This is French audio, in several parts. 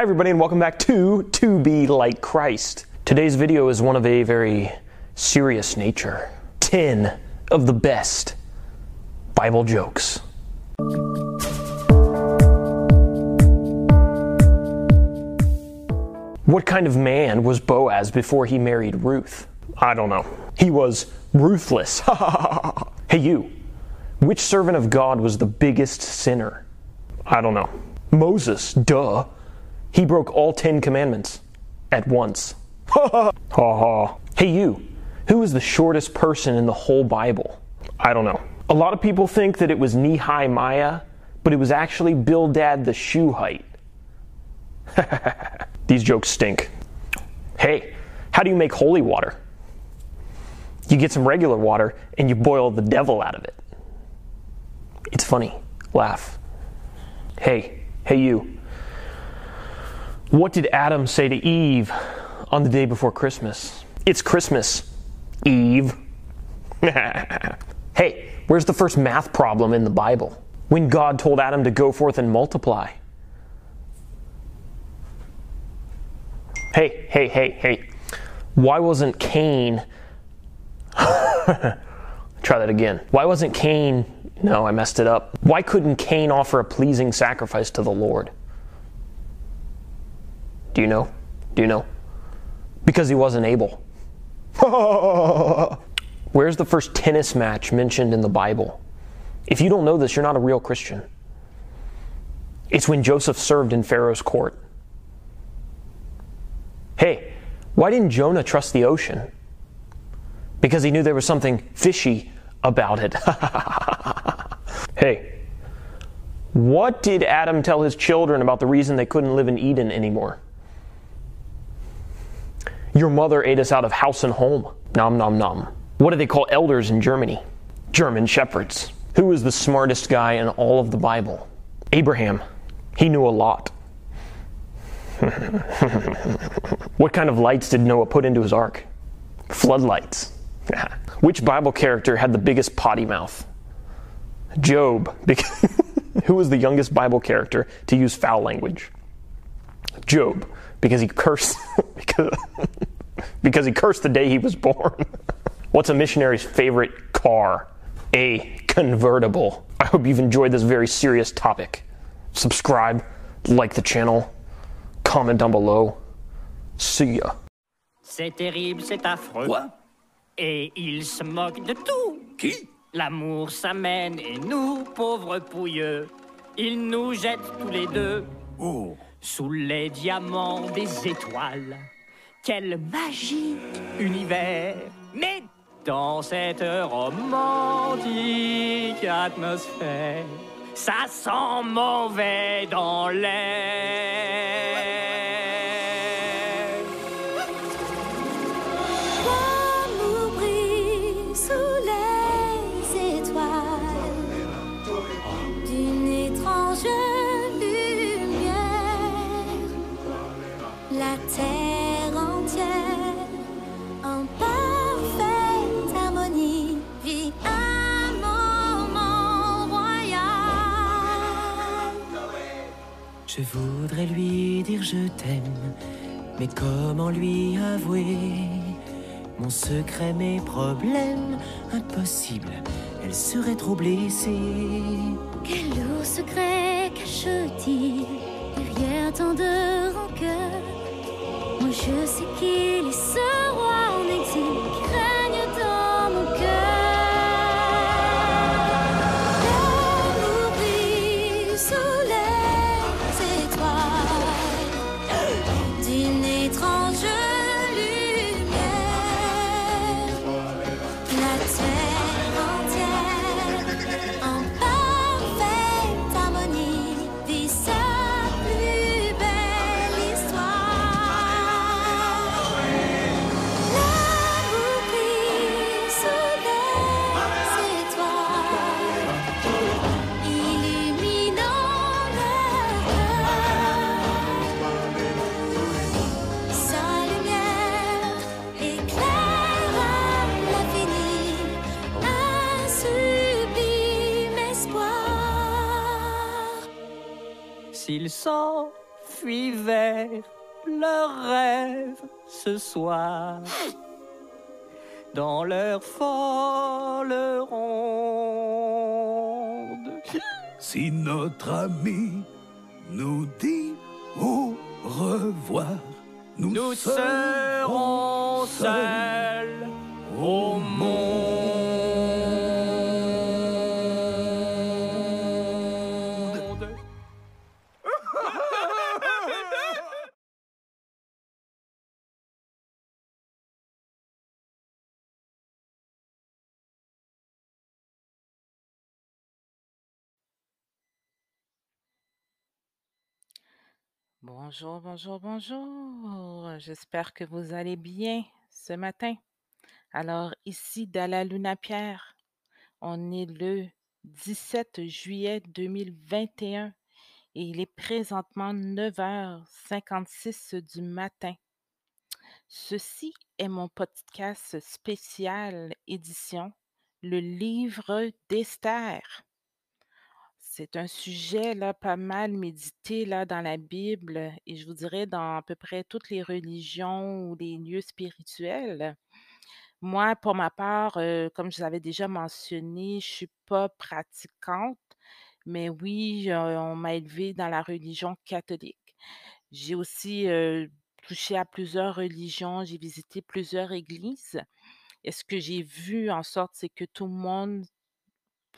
Hi, everybody, and welcome back to To Be Like Christ. Today's video is one of a very serious nature 10 of the best Bible jokes. What kind of man was Boaz before he married Ruth? I don't know. He was ruthless. hey, you. Which servant of God was the biggest sinner? I don't know. Moses, duh. He broke all Ten Commandments at once. Ha ha. Ha Hey, you. Who is the shortest person in the whole Bible? I don't know. A lot of people think that it was Nehemiah, but it was actually Bildad the Shuhite. These jokes stink. Hey, how do you make holy water? You get some regular water and you boil the devil out of it. It's funny. Laugh. Hey, hey, you. What did Adam say to Eve on the day before Christmas? It's Christmas, Eve. hey, where's the first math problem in the Bible? When God told Adam to go forth and multiply. Hey, hey, hey, hey. Why wasn't Cain. Try that again. Why wasn't Cain. No, I messed it up. Why couldn't Cain offer a pleasing sacrifice to the Lord? Do you know? Do you know? Because he wasn't able. Where's the first tennis match mentioned in the Bible? If you don't know this, you're not a real Christian. It's when Joseph served in Pharaoh's court. Hey, why didn't Jonah trust the ocean? Because he knew there was something fishy about it. hey, what did Adam tell his children about the reason they couldn't live in Eden anymore? Your mother ate us out of house and home. Nom nom nom. What do they call elders in Germany? German shepherds. Who was the smartest guy in all of the Bible? Abraham. He knew a lot. what kind of lights did Noah put into his ark? Floodlights. Which Bible character had the biggest potty mouth? Job. Who was the youngest Bible character to use foul language? Job because he cursed because, because he cursed the day he was born. What's a missionary's favorite car? A convertible. I hope you've enjoyed this very serious topic. Subscribe, like the channel, comment down below. See ya. C'est terrible, c'est affreux. Quoi Et il se moque de tout. Qui L'amour s'amène et nous, pauvres pouilleux, il nous jette tous les deux Oh sous les diamants des étoiles. Quel magique univers Mais dans cette romantique atmosphère, ça sent mauvais dans l'air. Je voudrais lui dire je t'aime, mais comment lui avouer? Mon secret, mes problèmes Impossible, elle serait trop blessée. Quel lourd secret cache-t-il? Derrière tant de rancœur Moi je sais qu'il est ce roi en exil sublime espoir. S'il s'en fuient vers leurs rêves ce soir. Dans leur folle ronde. Si notre ami nous dit au revoir, nous, Nous serons seuls au monde. Bonjour, bonjour, bonjour. J'espère que vous allez bien ce matin. Alors, ici, Dalla Luna Pierre, on est le 17 juillet 2021 et il est présentement 9h56 du matin. Ceci est mon podcast spécial édition, le livre d'Esther. C'est un sujet là, pas mal médité là, dans la Bible et je vous dirais dans à peu près toutes les religions ou les lieux spirituels. Moi, pour ma part, comme je vous avais déjà mentionné, je suis pas pratiquante, mais oui, on m'a élevée dans la religion catholique. J'ai aussi touché à plusieurs religions, j'ai visité plusieurs églises. Et ce que j'ai vu en sorte, c'est que tout le monde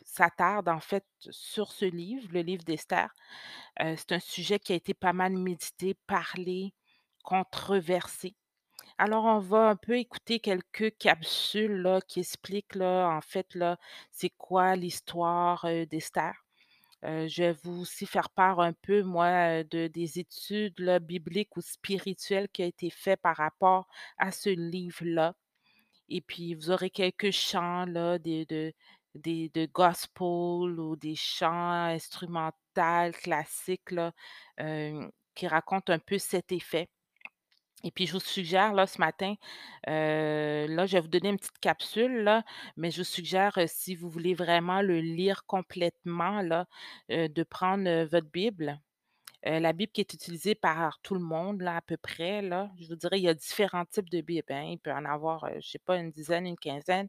s'attarde en fait sur ce livre, le livre d'Esther. Euh, c'est un sujet qui a été pas mal médité, parlé, controversé. Alors, on va un peu écouter quelques capsules qui expliquent là, en fait là, c'est quoi l'histoire euh, d'Esther. Euh, je vais vous aussi faire part un peu, moi, de, des études là, bibliques ou spirituelles qui ont été faites par rapport à ce livre-là. Et puis, vous aurez quelques chants là, de, des, de gospel ou des chants instrumentaux classiques là, euh, qui racontent un peu cet effet. Et puis, je vous suggère, là, ce matin, euh, là, je vais vous donner une petite capsule, là, mais je vous suggère, euh, si vous voulez vraiment le lire complètement, là, de prendre votre Bible. Euh, la Bible qui est utilisée par tout le monde, là, à peu près. Je vous dirais, il y a différents types de Bibles. hein. Il peut en avoir, euh, je sais pas, une dizaine, une quinzaine,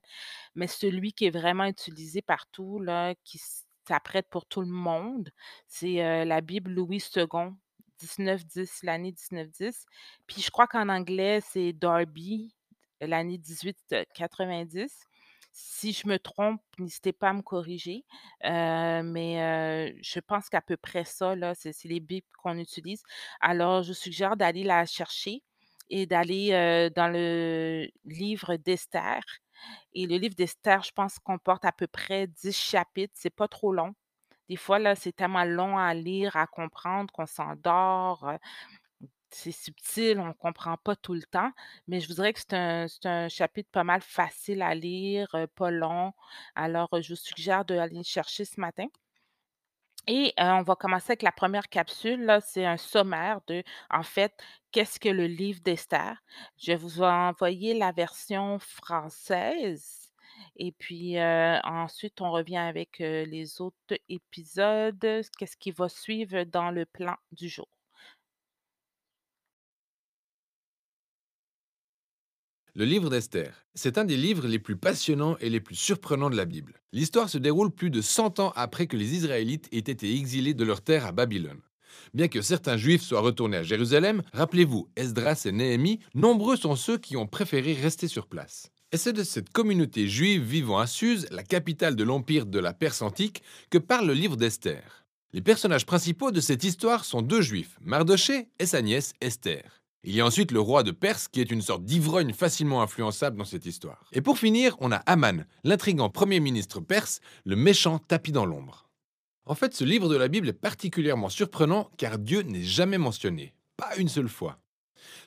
mais celui qui est vraiment utilisé partout, là, qui s'apprête pour tout le monde, c'est euh, la Bible Louis II, 1910, l'année 1910. Puis je crois qu'en anglais, c'est Darby, l'année 1890. Si je me trompe, n'hésitez pas à me corriger. Euh, mais euh, je pense qu'à peu près ça, là, c'est les bibles qu'on utilise. Alors, je suggère d'aller la chercher et d'aller euh, dans le livre d'Esther. Et le livre d'Esther, je pense, comporte à peu près 10 chapitres. C'est pas trop long. Des fois, là, c'est tellement long à lire, à comprendre qu'on s'endort. C'est subtil, on ne comprend pas tout le temps, mais je vous dirais que c'est un, un chapitre pas mal facile à lire, euh, pas long. Alors, euh, je vous suggère d'aller le chercher ce matin. Et euh, on va commencer avec la première capsule. Là, c'est un sommaire de, en fait, qu'est-ce que le livre d'Esther. Je vous envoyer la version française. Et puis ensuite, on revient avec les autres épisodes, qu'est-ce qui va suivre dans le plan du jour? Le livre d'Esther. C'est un des livres les plus passionnants et les plus surprenants de la Bible. L'histoire se déroule plus de 100 ans après que les Israélites aient été exilés de leur terre à Babylone. Bien que certains juifs soient retournés à Jérusalem, rappelez-vous, Esdras et Néhémie, nombreux sont ceux qui ont préféré rester sur place. Et c'est de cette communauté juive vivant à Suse, la capitale de l'empire de la Perse antique, que parle le livre d'Esther. Les personnages principaux de cette histoire sont deux juifs, Mardoché et sa nièce Esther. Il y a ensuite le roi de Perse qui est une sorte d'ivrogne facilement influençable dans cette histoire. Et pour finir, on a Aman, l'intrigant premier ministre perse, le méchant tapis dans l'ombre. En fait, ce livre de la Bible est particulièrement surprenant car Dieu n'est jamais mentionné, pas une seule fois.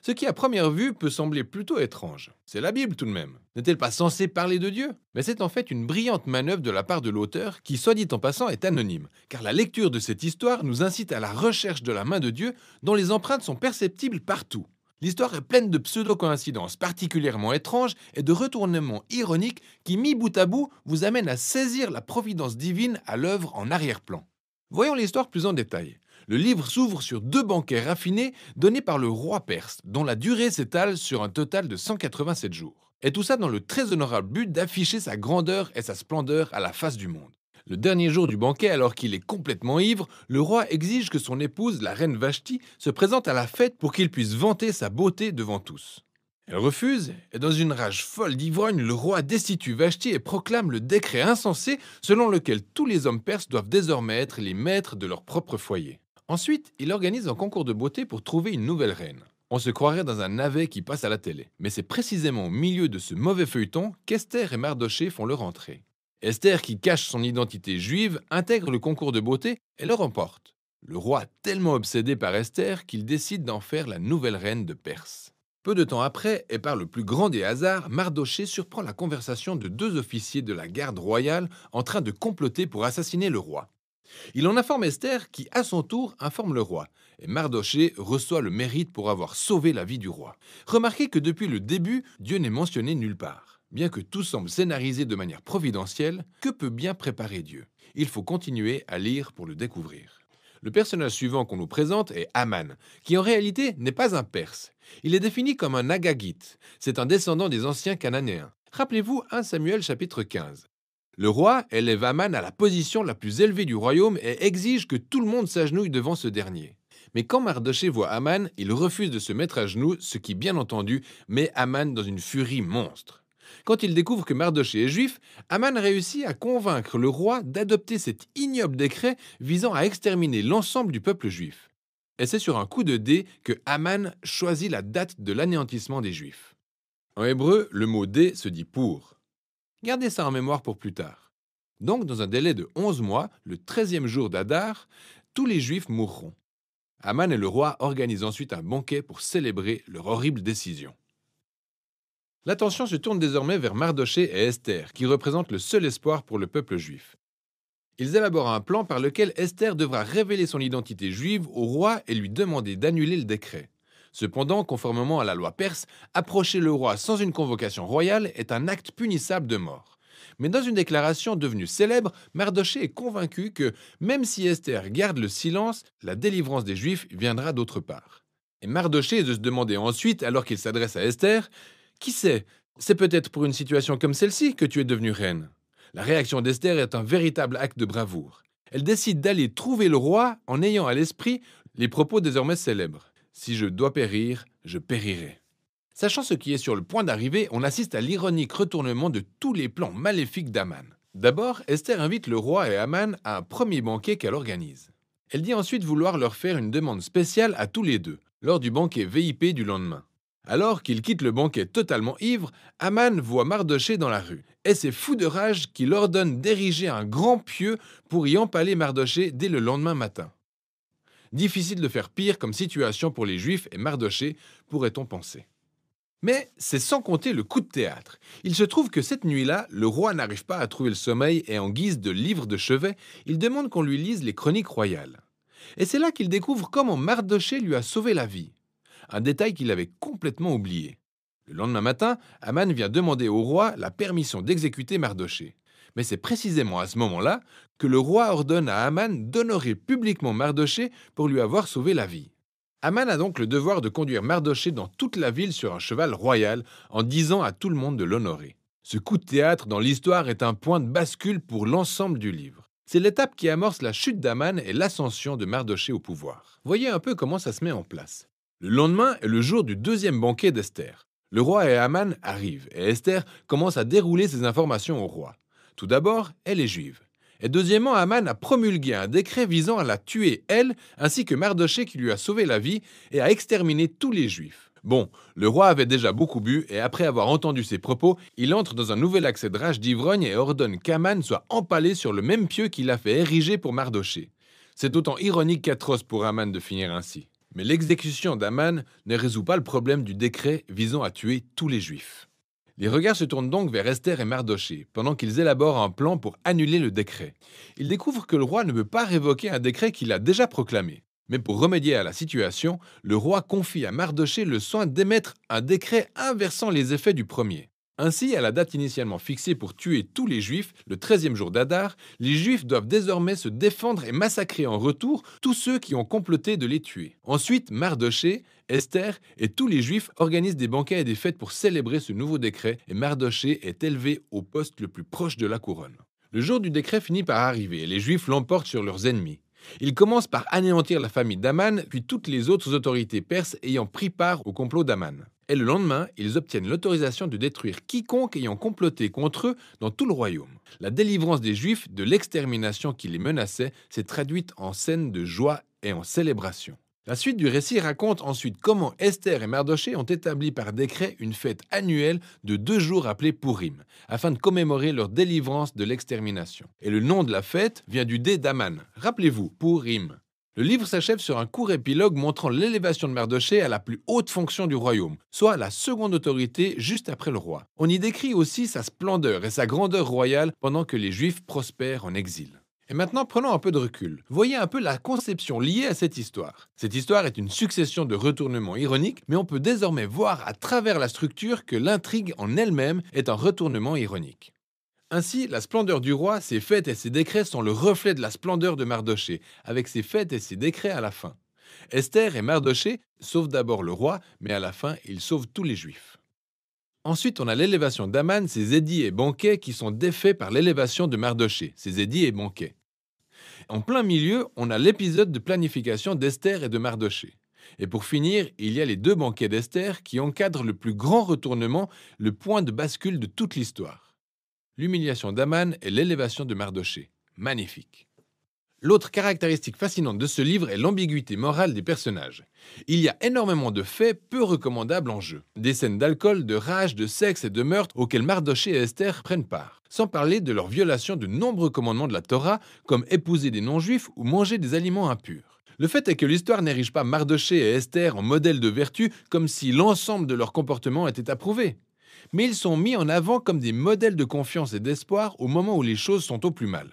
Ce qui à première vue peut sembler plutôt étrange. C'est la Bible tout de même. N'est-elle pas censée parler de Dieu? Mais c'est en fait une brillante manœuvre de la part de l'auteur qui, soit dit en passant, est anonyme, car la lecture de cette histoire nous incite à la recherche de la main de Dieu dont les empreintes sont perceptibles partout. L'histoire est pleine de pseudo-coïncidences particulièrement étranges et de retournements ironiques qui, mis bout à bout, vous amènent à saisir la providence divine à l'œuvre en arrière-plan. Voyons l'histoire plus en détail. Le livre s'ouvre sur deux banquets raffinés donnés par le roi perse, dont la durée s'étale sur un total de 187 jours. Et tout ça dans le très honorable but d'afficher sa grandeur et sa splendeur à la face du monde. Le dernier jour du banquet, alors qu'il est complètement ivre, le roi exige que son épouse, la reine Vashti, se présente à la fête pour qu'il puisse vanter sa beauté devant tous. Elle refuse, et dans une rage folle d'ivrogne, le roi destitue Vashti et proclame le décret insensé selon lequel tous les hommes perses doivent désormais être les maîtres de leur propre foyer. Ensuite, il organise un concours de beauté pour trouver une nouvelle reine. On se croirait dans un navet qui passe à la télé. Mais c'est précisément au milieu de ce mauvais feuilleton qu'Esther et Mardoché font leur entrée. Esther, qui cache son identité juive, intègre le concours de beauté et le remporte. Le roi tellement obsédé par Esther qu'il décide d'en faire la nouvelle reine de Perse. Peu de temps après, et par le plus grand des hasards, Mardoché surprend la conversation de deux officiers de la garde royale en train de comploter pour assassiner le roi. Il en informe Esther qui, à son tour, informe le roi. Et Mardoché reçoit le mérite pour avoir sauvé la vie du roi. Remarquez que depuis le début, Dieu n'est mentionné nulle part. Bien que tout semble scénarisé de manière providentielle, que peut bien préparer Dieu? Il faut continuer à lire pour le découvrir. Le personnage suivant qu'on nous présente est Aman, qui en réalité n'est pas un Perse. Il est défini comme un Agagite. C'est un descendant des anciens Cananéens. Rappelez-vous 1 Samuel chapitre 15. Le roi élève Aman à la position la plus élevée du royaume et exige que tout le monde s'agenouille devant ce dernier. Mais quand Mardoché voit Aman, il refuse de se mettre à genoux, ce qui, bien entendu, met Aman dans une furie monstre. Quand il découvre que Mardoché est juif, Aman réussit à convaincre le roi d'adopter cet ignoble décret visant à exterminer l'ensemble du peuple juif. Et c'est sur un coup de dé que Aman choisit la date de l'anéantissement des juifs. En hébreu, le mot dé se dit pour. Gardez ça en mémoire pour plus tard. Donc, dans un délai de 11 mois, le treizième jour d'Adar, tous les Juifs mourront. Aman et le roi organisent ensuite un banquet pour célébrer leur horrible décision. L'attention se tourne désormais vers Mardoché et Esther, qui représentent le seul espoir pour le peuple juif. Ils élaborent un plan par lequel Esther devra révéler son identité juive au roi et lui demander d'annuler le décret. Cependant, conformément à la loi perse, approcher le roi sans une convocation royale est un acte punissable de mort. Mais dans une déclaration devenue célèbre, Mardoché est convaincu que, même si Esther garde le silence, la délivrance des Juifs viendra d'autre part. Et Mardoché est de se demander ensuite, alors qu'il s'adresse à Esther, Qui sait C'est peut-être pour une situation comme celle-ci que tu es devenue reine. La réaction d'Esther est un véritable acte de bravoure. Elle décide d'aller trouver le roi en ayant à l'esprit les propos désormais célèbres. Si je dois périr, je périrai. Sachant ce qui est sur le point d'arriver, on assiste à l'ironique retournement de tous les plans maléfiques d'Aman. D'abord, Esther invite le roi et Aman à un premier banquet qu'elle organise. Elle dit ensuite vouloir leur faire une demande spéciale à tous les deux, lors du banquet VIP du lendemain. Alors qu'il quitte le banquet totalement ivre, Aman voit Mardoché dans la rue, et c'est fou de rage qu'il ordonne d'ériger un grand pieu pour y empaler Mardoché dès le lendemain matin. Difficile de faire pire comme situation pour les Juifs et Mardoché, pourrait-on penser. Mais c'est sans compter le coup de théâtre. Il se trouve que cette nuit-là, le roi n'arrive pas à trouver le sommeil et en guise de livre de chevet, il demande qu'on lui lise les chroniques royales. Et c'est là qu'il découvre comment Mardoché lui a sauvé la vie. Un détail qu'il avait complètement oublié. Le lendemain matin, Aman vient demander au roi la permission d'exécuter Mardoché. Mais c'est précisément à ce moment-là que le roi ordonne à Aman d'honorer publiquement Mardoché pour lui avoir sauvé la vie. Aman a donc le devoir de conduire Mardoché dans toute la ville sur un cheval royal en disant à tout le monde de l'honorer. Ce coup de théâtre dans l'histoire est un point de bascule pour l'ensemble du livre. C'est l'étape qui amorce la chute d'Aman et l'ascension de Mardoché au pouvoir. Voyez un peu comment ça se met en place. Le lendemain est le jour du deuxième banquet d'Esther. Le roi et Aman arrivent et Esther commence à dérouler ses informations au roi. Tout d'abord, elle est juive. Et deuxièmement, Aman a promulgué un décret visant à la tuer, elle, ainsi que Mardoché qui lui a sauvé la vie, et à exterminer tous les juifs. Bon, le roi avait déjà beaucoup bu, et après avoir entendu ces propos, il entre dans un nouvel accès de rage d'ivrogne et ordonne qu'Aman soit empalé sur le même pieu qu'il a fait ériger pour Mardoché. C'est autant ironique qu'atroce pour Aman de finir ainsi. Mais l'exécution d'Aman ne résout pas le problème du décret visant à tuer tous les juifs. Les regards se tournent donc vers Esther et Mardoché, pendant qu'ils élaborent un plan pour annuler le décret. Ils découvrent que le roi ne veut pas révoquer un décret qu'il a déjà proclamé. Mais pour remédier à la situation, le roi confie à Mardoché le soin d'émettre un décret inversant les effets du premier. Ainsi, à la date initialement fixée pour tuer tous les Juifs, le 13e jour d'Adar, les Juifs doivent désormais se défendre et massacrer en retour tous ceux qui ont comploté de les tuer. Ensuite, Mardoché, Esther et tous les Juifs organisent des banquets et des fêtes pour célébrer ce nouveau décret et Mardoché est élevé au poste le plus proche de la couronne. Le jour du décret finit par arriver et les Juifs l'emportent sur leurs ennemis. Ils commencent par anéantir la famille d'Aman, puis toutes les autres autorités perses ayant pris part au complot d'Aman et le lendemain, ils obtiennent l'autorisation de détruire quiconque ayant comploté contre eux dans tout le royaume. La délivrance des Juifs de l'extermination qui les menaçait s'est traduite en scènes de joie et en célébration. La suite du récit raconte ensuite comment Esther et Mardoché ont établi par décret une fête annuelle de deux jours appelée Purim, afin de commémorer leur délivrance de l'extermination. Et le nom de la fête vient du dé d'Aman. Rappelez-vous, Purim. Le livre s'achève sur un court épilogue montrant l'élévation de Mardoché à la plus haute fonction du royaume, soit la seconde autorité juste après le roi. On y décrit aussi sa splendeur et sa grandeur royale pendant que les Juifs prospèrent en exil. Et maintenant, prenons un peu de recul. Voyez un peu la conception liée à cette histoire. Cette histoire est une succession de retournements ironiques, mais on peut désormais voir à travers la structure que l'intrigue en elle-même est un retournement ironique. Ainsi, la splendeur du roi, ses fêtes et ses décrets sont le reflet de la splendeur de Mardoché, avec ses fêtes et ses décrets à la fin. Esther et Mardoché sauvent d'abord le roi, mais à la fin, ils sauvent tous les Juifs. Ensuite, on a l'élévation d'Aman, ses édits et banquets qui sont défaits par l'élévation de Mardoché, ses édits et banquets. En plein milieu, on a l'épisode de planification d'Esther et de Mardoché. Et pour finir, il y a les deux banquets d'Esther qui encadrent le plus grand retournement, le point de bascule de toute l'histoire l'humiliation d'Aman et l'élévation de Mardoché. Magnifique. L'autre caractéristique fascinante de ce livre est l'ambiguïté morale des personnages. Il y a énormément de faits peu recommandables en jeu. Des scènes d'alcool, de rage, de sexe et de meurtre auxquels Mardoché et Esther prennent part. Sans parler de leur violation de nombreux commandements de la Torah, comme épouser des non-juifs ou manger des aliments impurs. Le fait est que l'histoire n'érige pas Mardoché et Esther en modèle de vertu comme si l'ensemble de leur comportement était approuvé mais ils sont mis en avant comme des modèles de confiance et d'espoir au moment où les choses sont au plus mal.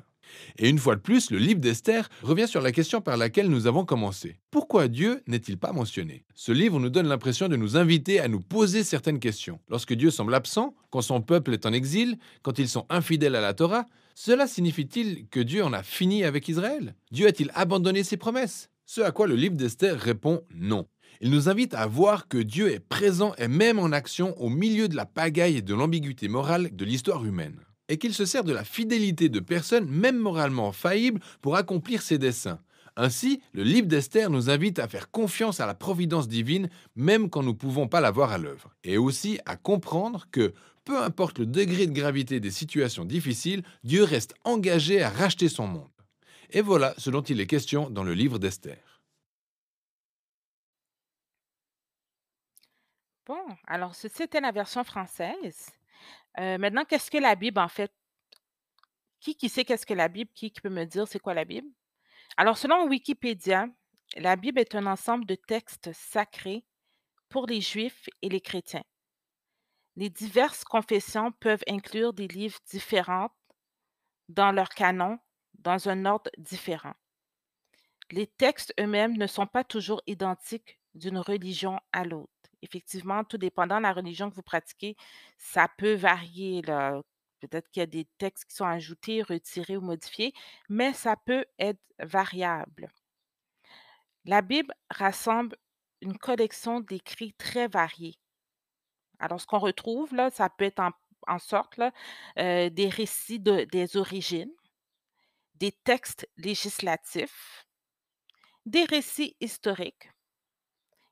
Et une fois de plus, le livre d'Esther revient sur la question par laquelle nous avons commencé. Pourquoi Dieu n'est-il pas mentionné? Ce livre nous donne l'impression de nous inviter à nous poser certaines questions. Lorsque Dieu semble absent, quand son peuple est en exil, quand ils sont infidèles à la Torah, cela signifie-t-il que Dieu en a fini avec Israël? Dieu a-t-il abandonné ses promesses? Ce à quoi le livre d'Esther répond non. Il nous invite à voir que Dieu est présent et même en action au milieu de la pagaille et de l'ambiguïté morale de l'histoire humaine. Et qu'il se sert de la fidélité de personnes, même moralement faillibles, pour accomplir ses desseins. Ainsi, le livre d'Esther nous invite à faire confiance à la providence divine, même quand nous ne pouvons pas la voir à l'œuvre. Et aussi à comprendre que, peu importe le degré de gravité des situations difficiles, Dieu reste engagé à racheter son monde. Et voilà ce dont il est question dans le livre d'Esther. Bon, alors ceci était la version française. Euh, maintenant, qu'est-ce que la Bible en fait? Qui qui sait qu'est-ce que la Bible? Qui, qui peut me dire c'est quoi la Bible? Alors, selon Wikipédia, la Bible est un ensemble de textes sacrés pour les Juifs et les chrétiens. Les diverses confessions peuvent inclure des livres différents dans leur canon, dans un ordre différent. Les textes eux-mêmes ne sont pas toujours identiques d'une religion à l'autre effectivement, tout dépendant de la religion que vous pratiquez, ça peut varier. Peut-être qu'il y a des textes qui sont ajoutés, retirés ou modifiés, mais ça peut être variable. La Bible rassemble une collection d'écrits très variés. Alors, ce qu'on retrouve, là, ça peut être en, sorte euh, des récits des origines, des textes législatifs, des récits historiques,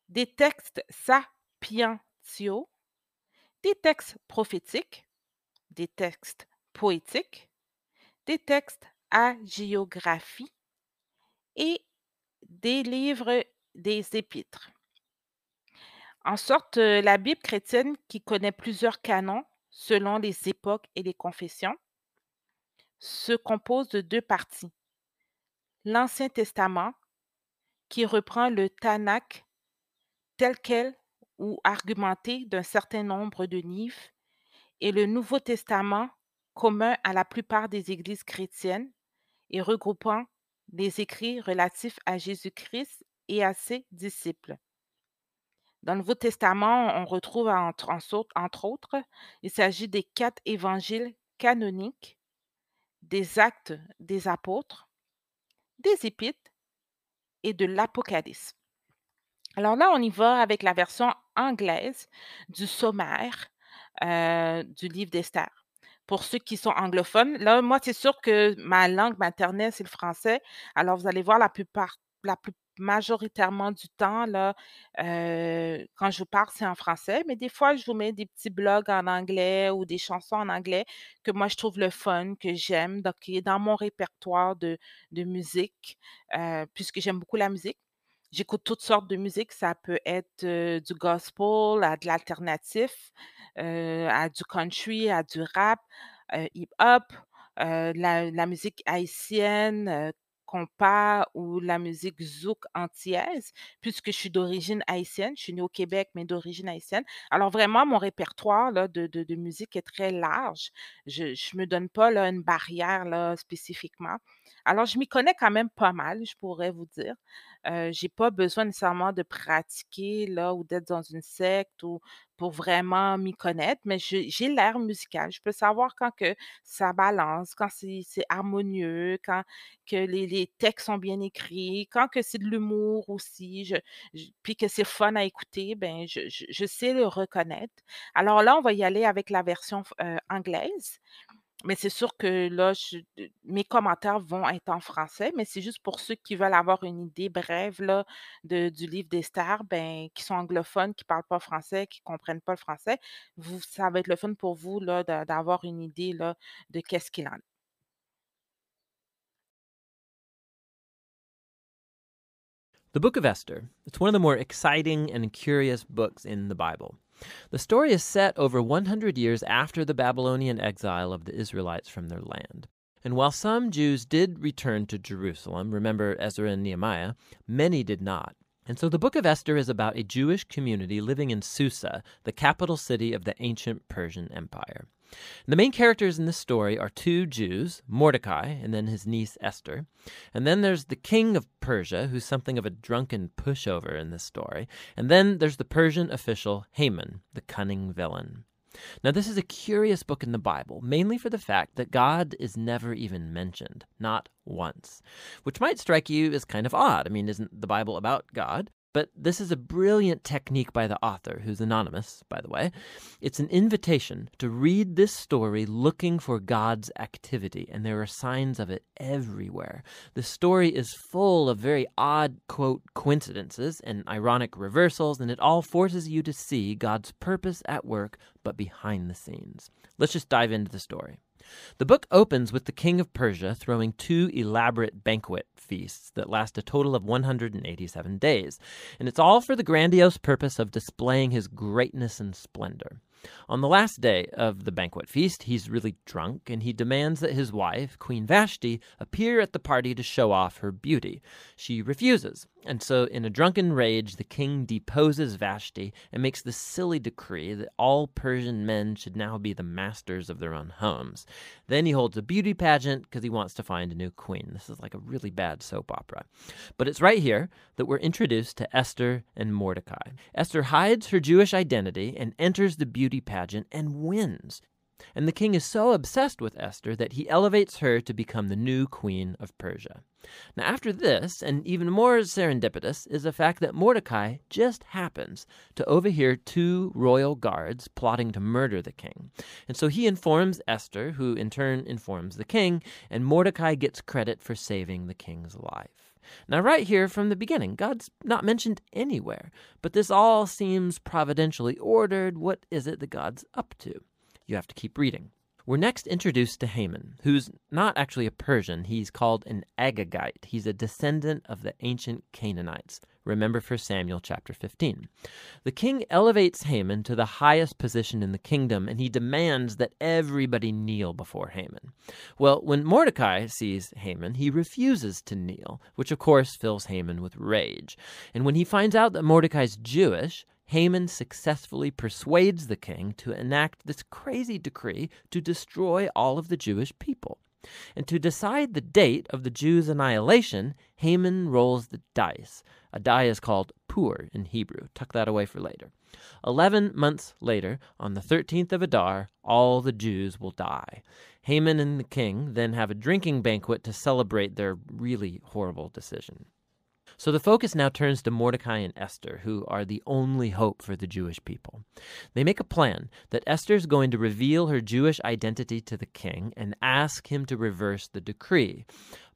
des textes sa des textes prophétiques, des textes poétiques, des textes à géographie et des livres des épîtres. En sorte, euh, la Bible chrétienne, qui connaît plusieurs canons selon les époques et les confessions, se compose de deux parties. L'Ancien Testament, qui reprend le Tanakh tel quel ou argumenté d'un certain nombre de livres, et le Nouveau Testament commun à la plupart des églises chrétiennes et regroupant les écrits relatifs à Jésus-Christ et à ses disciples. Dans le Nouveau Testament, on retrouve entre, entre autres, il s'agit des quatre évangiles canoniques, des actes des apôtres, des épîtres et de l'Apocalypse. Alors là, on y va avec la version anglaise du sommaire euh, du livre d'Esther. Pour ceux qui sont anglophones, là, moi, c'est sûr que ma langue maternelle, c'est le français. Alors, vous allez voir la plupart, la plus majoritairement du temps, là, euh, quand je parle, c'est en français, mais des fois, je vous mets des petits blogs en anglais ou des chansons en anglais que moi, je trouve le fun, que j'aime, donc qui est dans mon répertoire de, de musique, euh, puisque j'aime beaucoup la musique. J'écoute toutes sortes de musique. Ça peut être du gospel, à de l'alternatif, à du country, à du rap, hip-hop, la, la musique haïtienne, compas ou la musique zouk antillaise, puisque je suis d'origine haïtienne. Je suis née au Québec, mais d'origine haïtienne. Alors vraiment, mon répertoire là, de, de, musique est très large. Je ne me donne pas là, une barrière là, spécifiquement. Alors, je m'y connais quand même pas mal, je pourrais vous dire. Je j'ai pas besoin nécessairement de pratiquer là ou d'être dans une secte ou pour vraiment m'y connaître, mais j'ai l'air musical. Je peux savoir quand que ça balance, quand c'est harmonieux, quand que les, les textes sont bien écrits, quand que c'est de l'humour aussi, puis que c'est fun à écouter, ben je, je, sais le reconnaître. Alors là, on va y aller avec la version anglaise. Mais c'est sûr que là, mes commentaires vont être en français, mais c'est juste pour ceux qui veulent avoir une idée brève là, de, du livre d'Esther, ben, qui sont anglophones, qui ne parlent pas français, qui ne comprennent pas le français. Vous, ça va être le fun pour vous là, d'avoir une idée là, de qu'est-ce qu'il en est. The book of Esther. It's one of the more exciting and curious books in the Bible. The story is set over 100 years after the Babylonian exile of the Israelites from their land. And while some Jews did return to Jerusalem, remember Ezra and Nehemiah, many did not. And so the book of Esther is about a Jewish community living in Susa, the capital city of the ancient Persian Empire. The main characters in this story are two Jews, Mordecai and then his niece Esther. And then there's the king of Persia, who's something of a drunken pushover in this story. And then there's the Persian official Haman, the cunning villain. Now, this is a curious book in the Bible, mainly for the fact that God is never even mentioned, not once, which might strike you as kind of odd. I mean, isn't the Bible about God? But this is a brilliant technique by the author, who's anonymous, by the way. It's an invitation to read this story looking for God's activity, and there are signs of it everywhere. The story is full of very odd, quote, coincidences and ironic reversals, and it all forces you to see God's purpose at work, but behind the scenes. Let's just dive into the story. The book opens with the king of Persia throwing two elaborate banquet feasts that last a total of 187 days, and it's all for the grandiose purpose of displaying his greatness and splendor. On the last day of the banquet feast, he's really drunk and he demands that his wife, Queen Vashti, appear at the party to show off her beauty. She refuses, and so in a drunken rage, the king deposes Vashti and makes the silly decree that all Persian men should now be the masters of their own homes. Then he holds a beauty pageant because he wants to find a new queen. This is like a really bad soap opera. But it's right here that we're introduced to Esther and Mordecai. Esther hides her Jewish identity and enters the beauty pageant and wins. And the king is so obsessed with Esther that he elevates her to become the new queen of Persia. Now, after this, and even more serendipitous, is the fact that Mordecai just happens to overhear two royal guards plotting to murder the king. And so he informs Esther, who in turn informs the king, and Mordecai gets credit for saving the king's life. Now, right here from the beginning, God's not mentioned anywhere, but this all seems providentially ordered. What is it that God's up to? You have to keep reading. We're next introduced to Haman, who's not actually a Persian. He's called an Agagite. He's a descendant of the ancient Canaanites. Remember for Samuel chapter 15. The king elevates Haman to the highest position in the kingdom, and he demands that everybody kneel before Haman. Well, when Mordecai sees Haman, he refuses to kneel, which of course fills Haman with rage. And when he finds out that Mordecai's Jewish, Haman successfully persuades the king to enact this crazy decree to destroy all of the Jewish people. And to decide the date of the Jews' annihilation, Haman rolls the dice. A die is called pur in Hebrew. Tuck that away for later. Eleven months later, on the 13th of Adar, all the Jews will die. Haman and the king then have a drinking banquet to celebrate their really horrible decision. So the focus now turns to Mordecai and Esther, who are the only hope for the Jewish people. They make a plan that Esther is going to reveal her Jewish identity to the king and ask him to reverse the decree.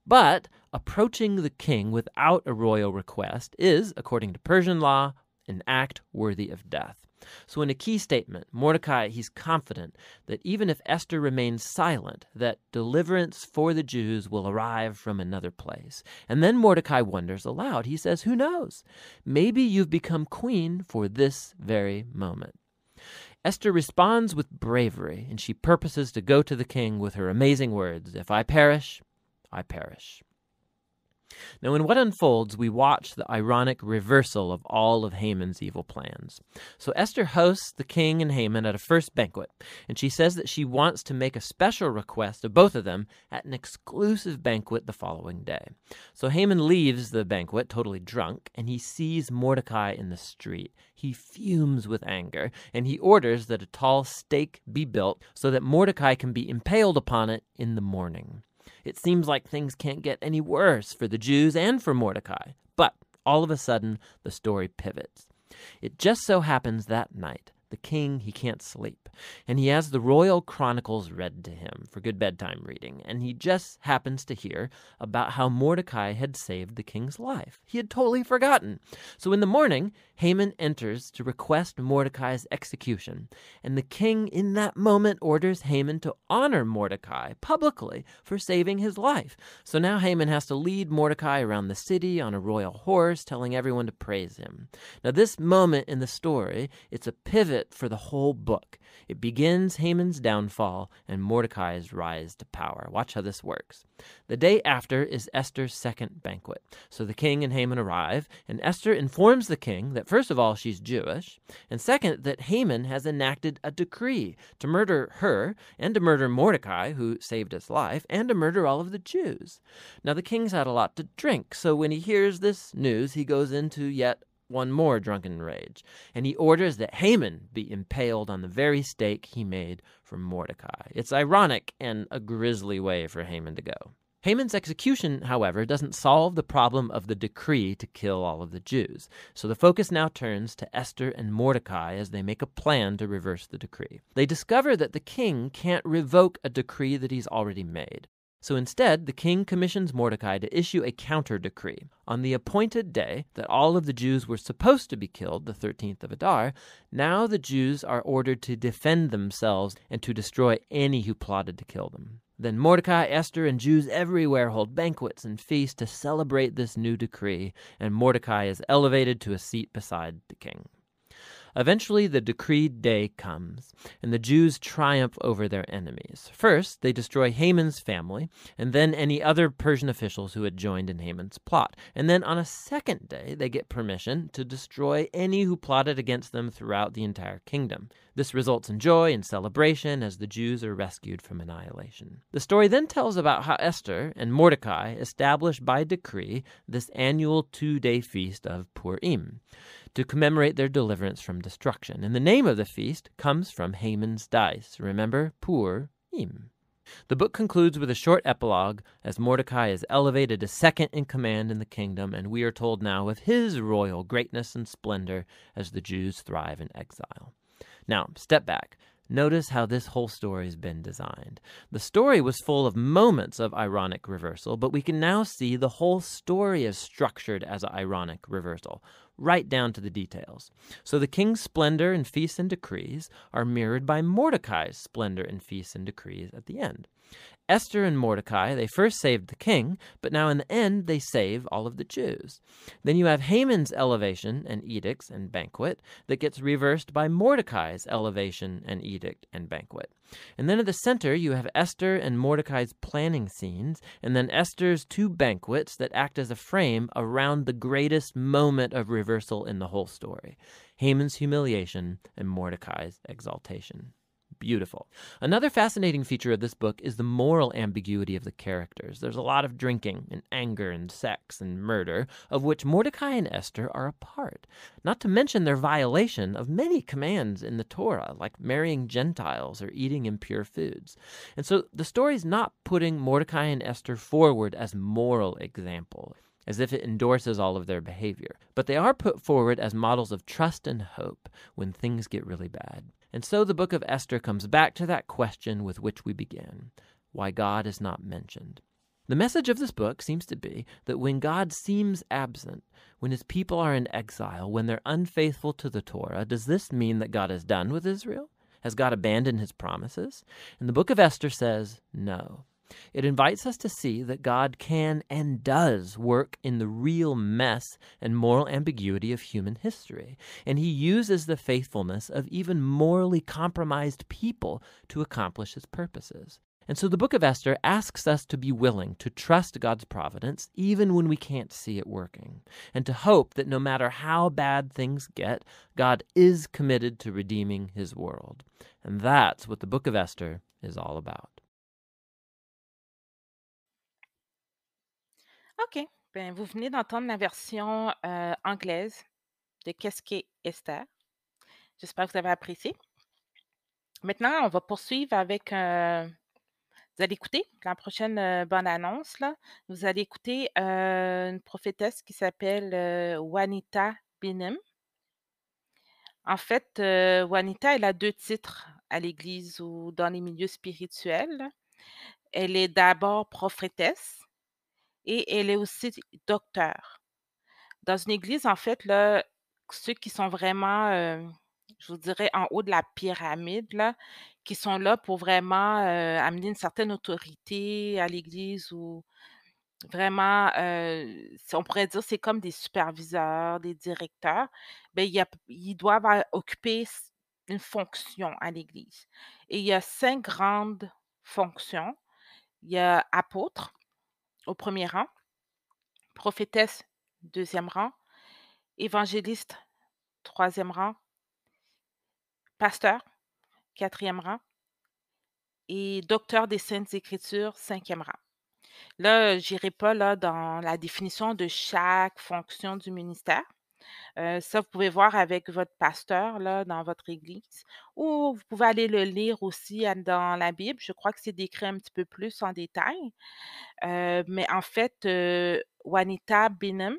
But approaching the king without a royal request is, according to Persian law, an act worthy of death. So, in a key statement, Mordecai, he's confident that even if Esther remains silent, that deliverance for the Jews will arrive from another place. And then Mordecai wonders aloud. He says, Who knows? Maybe you've become queen for this very moment. Esther responds with bravery, and she purposes to go to the king with her amazing words If I perish, I perish. Now, in what unfolds, we watch the ironic reversal of all of Haman's evil plans. So, Esther hosts the king and Haman at a first banquet, and she says that she wants to make a special request of both of them at an exclusive banquet the following day. So, Haman leaves the banquet totally drunk, and he sees Mordecai in the street. He fumes with anger, and he orders that a tall stake be built so that Mordecai can be impaled upon it in the morning. It seems like things can't get any worse for the Jews and for Mordecai. But all of a sudden, the story pivots. It just so happens that night the king, he can't sleep. And he has the royal chronicles read to him for good bedtime reading. And he just happens to hear about how Mordecai had saved the king's life. He had totally forgotten. So in the morning, Haman enters to request Mordecai's execution. And the king, in that moment, orders Haman to honor Mordecai publicly for saving his life. So now Haman has to lead Mordecai around the city on a royal horse, telling everyone to praise him. Now, this moment in the story, it's a pivot for the whole book. It begins Haman's downfall and Mordecai's rise to power. Watch how this works. The day after is Esther's second banquet. So the king and Haman arrive, and Esther informs the king that, first of all, she's Jewish, and second, that Haman has enacted a decree to murder her and to murder Mordecai, who saved his life, and to murder all of the Jews. Now, the king's had a lot to drink, so when he hears this news, he goes into yet one more drunken rage, and he orders that Haman be impaled on the very stake he made for Mordecai. It's ironic and a grisly way for Haman to go. Haman's execution, however, doesn't solve the problem of the decree to kill all of the Jews. So the focus now turns to Esther and Mordecai as they make a plan to reverse the decree. They discover that the king can't revoke a decree that he's already made. So instead, the king commissions Mordecai to issue a counter decree. On the appointed day that all of the Jews were supposed to be killed, the 13th of Adar, now the Jews are ordered to defend themselves and to destroy any who plotted to kill them. Then Mordecai, Esther, and Jews everywhere hold banquets and feasts to celebrate this new decree, and Mordecai is elevated to a seat beside the king. Eventually, the decreed day comes, and the Jews triumph over their enemies. First, they destroy Haman's family, and then any other Persian officials who had joined in Haman's plot. And then on a second day, they get permission to destroy any who plotted against them throughout the entire kingdom. This results in joy and celebration as the Jews are rescued from annihilation. The story then tells about how Esther and Mordecai established by decree this annual two day feast of Purim to commemorate their deliverance from destruction. And the name of the feast comes from Haman's dice. Remember, Purim. The book concludes with a short epilogue as Mordecai is elevated to second in command in the kingdom, and we are told now of his royal greatness and splendor as the Jews thrive in exile. Now, step back. Notice how this whole story has been designed. The story was full of moments of ironic reversal, but we can now see the whole story is structured as an ironic reversal, right down to the details. So the king's splendor and feasts and decrees are mirrored by Mordecai's splendor and feasts and decrees at the end. Esther and Mordecai, they first saved the king, but now in the end they save all of the Jews. Then you have Haman's elevation and edicts and banquet that gets reversed by Mordecai's elevation and edict and banquet. And then at the center you have Esther and Mordecai's planning scenes, and then Esther's two banquets that act as a frame around the greatest moment of reversal in the whole story Haman's humiliation and Mordecai's exaltation. Beautiful. Another fascinating feature of this book is the moral ambiguity of the characters. There's a lot of drinking and anger and sex and murder, of which Mordecai and Esther are a part. Not to mention their violation of many commands in the Torah, like marrying Gentiles or eating impure foods. And so the story's not putting Mordecai and Esther forward as moral example as if it endorses all of their behavior. But they are put forward as models of trust and hope when things get really bad. And so the book of Esther comes back to that question with which we began why God is not mentioned. The message of this book seems to be that when God seems absent, when his people are in exile, when they're unfaithful to the Torah, does this mean that God is done with Israel? Has God abandoned his promises? And the book of Esther says no. It invites us to see that God can and does work in the real mess and moral ambiguity of human history, and he uses the faithfulness of even morally compromised people to accomplish his purposes. And so the book of Esther asks us to be willing to trust God's providence even when we can't see it working, and to hope that no matter how bad things get, God is committed to redeeming his world. And that's what the book of Esther is all about. Ben, vous venez d'entendre la version anglaise de Qu'est-ce qu'est Esther? J'espère que vous avez apprécié. Maintenant, on va poursuivre avec. vous allez écouter la prochaine euh, bande-annonce. Là. Vous allez écouter une prophétesse qui s'appelle Wanita Binem. En fait, Wanita, elle a deux titres à l'Église ou dans les milieux spirituels. Elle est d'abord prophétesse et elle est aussi docteur. Dans une église, en fait, là, ceux qui sont vraiment, euh, je vous dirais, en haut de la pyramide, là, qui sont là pour vraiment euh, amener une certaine autorité à l'église ou vraiment, euh, on pourrait dire, c'est comme des superviseurs, des directeurs, ben, il a- ils doivent occuper une fonction à l'église. Et il y a cinq grandes fonctions. Il y a apôtre au premier rang, prophétesse deuxième rang, évangéliste troisième rang, pasteur quatrième rang et docteur des saintes écritures cinquième rang. Là, je n'irai pas dans la définition de chaque fonction du ministère. Euh, ça, vous pouvez voir avec votre pasteur là, dans votre église. Ou vous pouvez aller le lire aussi dans la Bible. Je crois que c'est décrit un petit peu plus en détail. Euh, mais en fait, euh, Wanita Binem,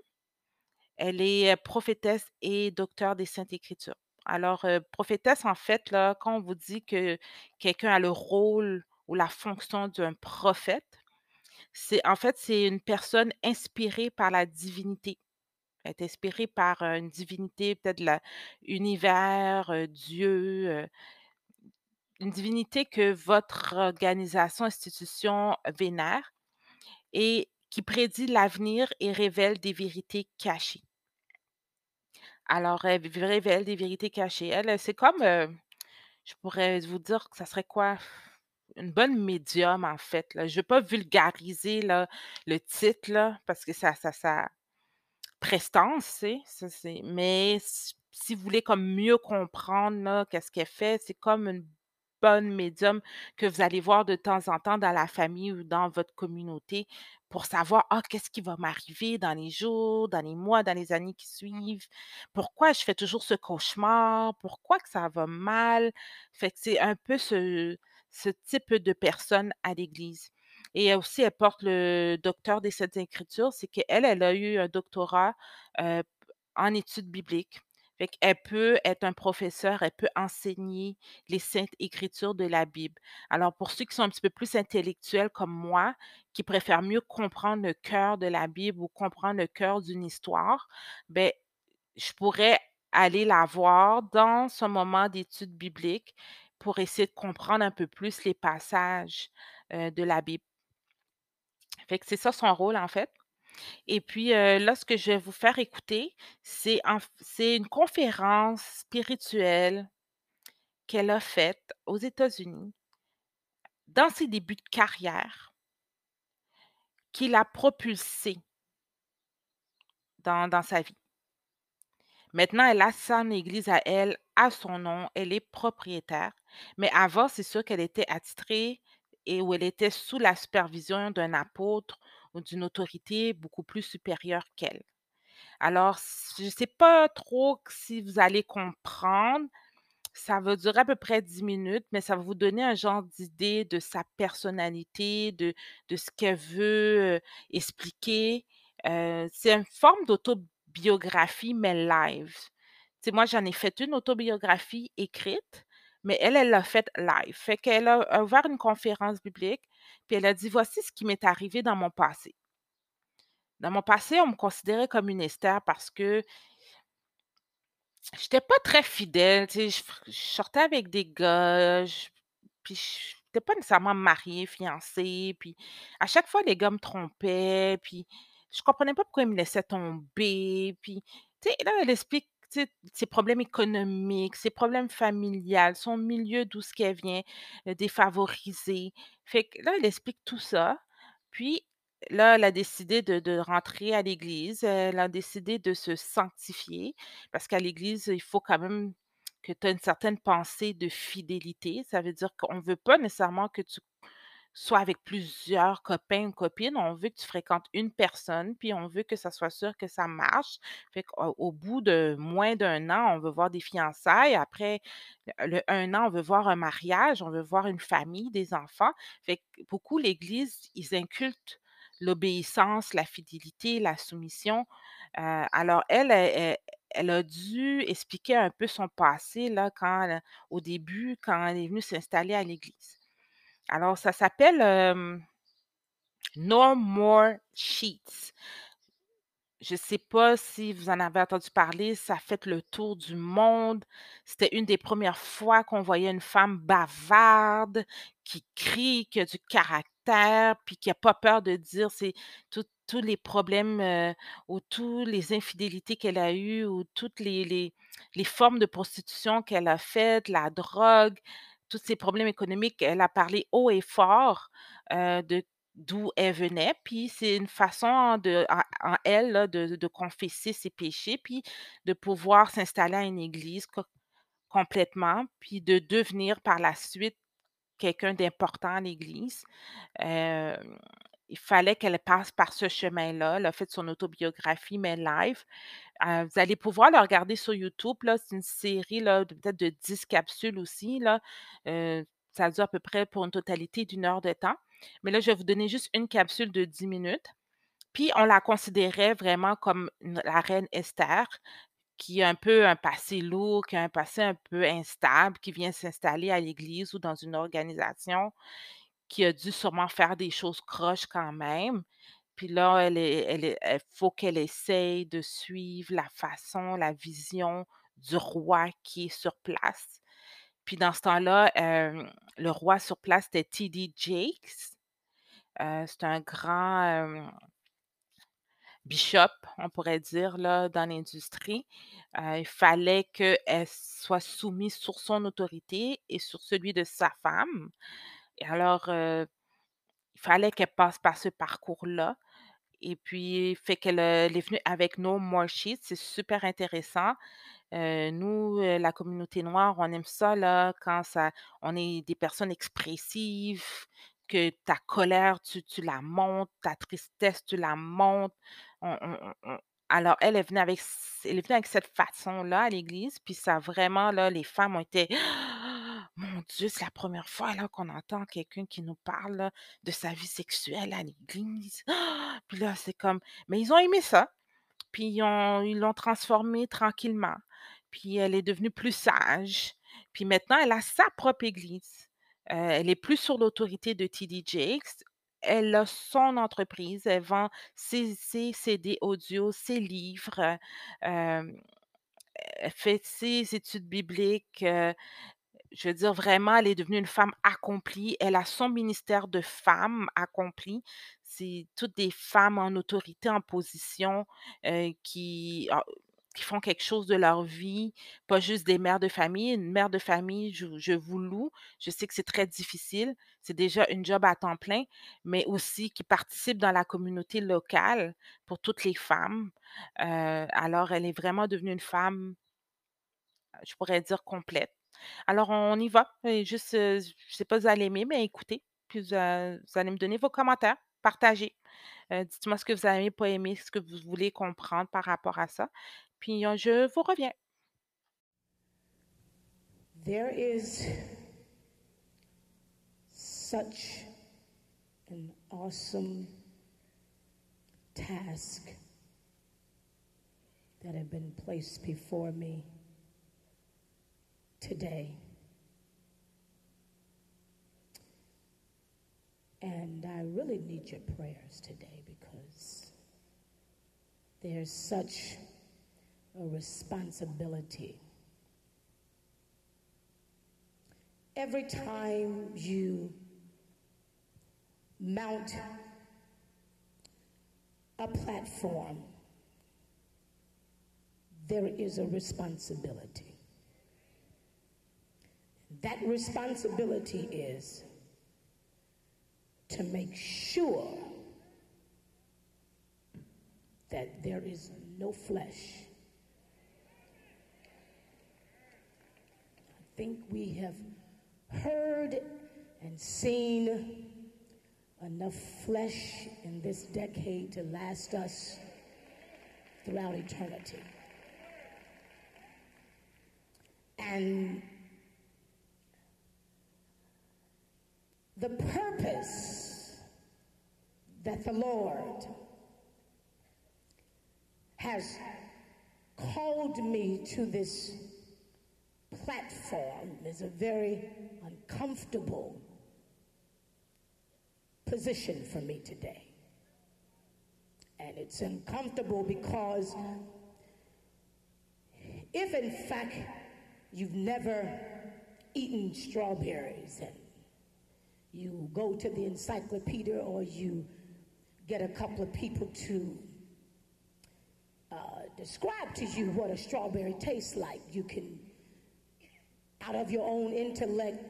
elle est prophétesse et docteur des Saintes Écritures. Alors, prophétesse, en fait, là, quand on vous dit que quelqu'un a le rôle ou la fonction d'un prophète, c'est en fait, c'est une personne inspirée par la divinité. Elle est inspirée par une divinité, peut-être de l'univers, Dieu, une divinité que votre organisation, institution vénère et qui prédit l'avenir et révèle des vérités cachées. Alors, elle révèle des vérités cachées. Elle, c'est comme, je pourrais vous dire que ça serait quoi? Une bonne médium, en fait. Je ne veux pas vulgariser le titre, parce que ça, ça, ça prestance, c'est... mais si vous voulez comme mieux comprendre qu'est-ce qu'elle fait, c'est comme une bonne médium que vous allez voir de temps en temps dans la famille ou dans votre communauté pour savoir, ah, qu'est-ce qui va m'arriver dans les jours, dans les mois, dans les années qui suivent, pourquoi je fais toujours ce cauchemar, pourquoi que ça va mal? Fait que c'est un peu ce type de personne à l'Église. Et elle aussi, elle porte le docteur des Saintes Écritures, c'est qu'elle, elle a eu un doctorat en études bibliques. Qu'elle peut être un professeur, elle peut enseigner les saintes écritures de la Bible. Alors, pour ceux qui sont un petit peu plus intellectuels comme moi, qui préfèrent mieux comprendre le cœur de la Bible ou comprendre le cœur d'une histoire, ben, je pourrais aller la voir dans ce moment d'études bibliques pour essayer de comprendre un peu plus les passages de la Bible. Fait que c'est ça son rôle, en fait. Et puis, euh, là, ce que je vais vous faire écouter, c'est une conférence spirituelle qu'elle a faite aux États-Unis dans ses débuts de carrière, qui l'a propulsée dans, dans sa vie. Maintenant, elle a son église à elle, à son nom, elle est propriétaire. Mais avant, c'est sûr qu'elle était attitrée et où elle était sous la supervision d'un apôtre ou d'une autorité beaucoup plus supérieure qu'elle. Alors, je ne sais pas trop si vous allez comprendre. Ça va durer à peu près 10 minutes, mais ça va vous donner un genre d'idée de sa personnalité, de, ce qu'elle veut euh, expliquer. Euh, c'est une forme d'autobiographie, mais live. Moi, j'en ai fait une autobiographie écrite, mais elle, elle l'a faite live. Fait qu'elle a ouvert une conférence biblique, puis elle a dit, voici ce qui m'est arrivé dans mon passé. Dans mon passé, on me considérait comme une Esther parce que j'étais pas très fidèle, je je sortais avec des gars, je puis j'étais pas nécessairement mariée, fiancée, puis à chaque fois, les gars me trompaient, puis je comprenais pas pourquoi ils me laissaient tomber, puis là, elle explique, ses problèmes économiques, ses problèmes familiales, son milieu d'où ce qu'elle vient, heu, défavorisé. Fait que là, elle explique tout ça, puis là, elle a décidé de rentrer à l'église, elle a décidé de se sanctifier parce qu'à l'église, il faut quand même que tu as une certaine pensée de fidélité. Ça veut dire qu'on ne veut pas nécessairement que tu sois avec plusieurs copains ou copines. On veut que tu fréquentes une personne, puis on veut que ça soit sûr que ça marche. Fait qu'au au bout de moins d'un an, on veut voir des fiançailles. Après le un an, on veut voir un mariage, on veut voir une famille, des enfants. Fait que beaucoup, l'Église, ils incultent l'obéissance, la fidélité, la soumission. Heu, alors elle, elle a dû expliquer un peu son passé là, au début, quand elle est venue s'installer à l'église. Alors ça s'appelle, No More Sheets. Je sais pas si vous en avez entendu parler, ça fait le tour du monde. C'était une des premières fois qu'on voyait une femme bavarde, qui crie, qui a du caractère, puis qui a pas peur de dire tous les problèmes, ou tous les infidélités qu'elle a eues ou toutes les formes de prostitution qu'elle a faites, la drogue, tous ses problèmes économiques. Elle a parlé haut et fort, de d'où elle venait, puis c'est une façon de en elle, là, de confesser ses péchés, puis de pouvoir s'installer à une église co complètement, puis de devenir par la suite quelqu'un d'important à l'église. Il fallait qu'elle passe par ce chemin-là. Elle a fait son autobiographie, mais live. Heu, vous allez pouvoir le regarder sur YouTube. C'est une série, de peut-être de 10 capsules aussi, là. Heu, ça dure à peu près pour une totalité d'une heure de temps. Mais là, je vais vous donner juste une capsule de 10 minutes. Puis on la considérait vraiment comme la reine Esther, qui a un peu un passé lourd, qui a un passé un peu instable, qui vient s'installer à l'église ou dans une organisation, qui a dû sûrement faire des choses croches quand même. Puis là, elle elle elle faut qu'elle essaye de suivre la façon, la vision du roi qui est sur place. Puis dans ce temps-là, le roi sur place, c'était T.D. Jakes. Heu, c'est un grand, bishop, on pourrait dire là, dans l'industrie. Heu, il fallait qu'elle soit soumise sur son autorité et sur celui de sa femme. Et alors, heu, il fallait qu'elle passe par ce parcours-là. Et puis, fait qu'elle, elle est venue avec No More Sheets, c'est super intéressant. Heu, nous, la communauté noire, on aime ça là, quand ça on est des personnes expressives, que ta colère, tu tu la montres, ta tristesse, tu la on alors elle est venue avec elle est venue avec cette façon-là à l'église, puis ça vraiment là, les femmes ont été: «Mon Dieu, c'est la première fois là qu'on entend quelqu'un qui nous parle de sa vie sexuelle à l'église». Puis là, c'est comme mais ils ont aimé ça. Puis ils ont ils l'ont transformée tranquillement. Puis elle est devenue plus sage. Puis maintenant, elle a sa propre église. Heu, elle est plus sur l'autorité de T.D. Jakes. Elle a son entreprise. Elle vend ses CD audio, ses livres, heu, hem, elle fait ses études bibliques, heu, je veux dire vraiment, elle est devenue une femme accomplie. Elle a son ministère de femmes accompli. C'est toutes des femmes en autorité, en position, heu, qui qui font quelque chose de leur vie, pas juste des mères de famille. Une mère de famille, je, je vous loue. Je sais que c'est très difficile. C'est déjà une job à temps plein, mais aussi qui participe dans la communauté locale pour toutes les femmes. Euh, alors, elle est vraiment devenue une femme, je pourrais dire, complète. Alors, on y va. Juste, euh, je ne sais pas si vous allez aimer, mais écoutez, puis vous, allez me donner vos commentaires, partagez. Euh, Dites-moi ce que vous avez pas aimé, ce que vous voulez comprendre par rapport à ça. Puis, euh, je vous reviens. There is such an awesome task that been placed before me today. And I really need your prayers today because there's such a responsibility. Every time you mount a platform, there is a responsibility. That responsibility is to make sure that there is no flesh. I think we have heard and seen enough flesh in this decade to last us throughout eternity. And the purpose that the Lord has called me to this platform is a very uncomfortable position for me today. And it's uncomfortable because if in fact you've never eaten strawberries and you go to the encyclopedia or you get a couple of people to uh, describe to you what a strawberry tastes like, you can, out of your own intellect,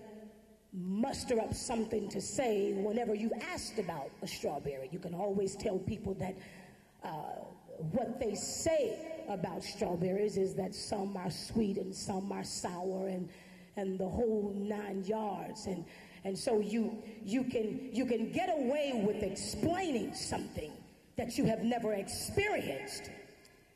muster up something to say whenever you asked about a strawberry. You can always tell people that uh, what they say about strawberries is that some are sweet and some are sour and, and the whole nine yards. And, and so you, you, can, you can get away with explaining something that you have never experienced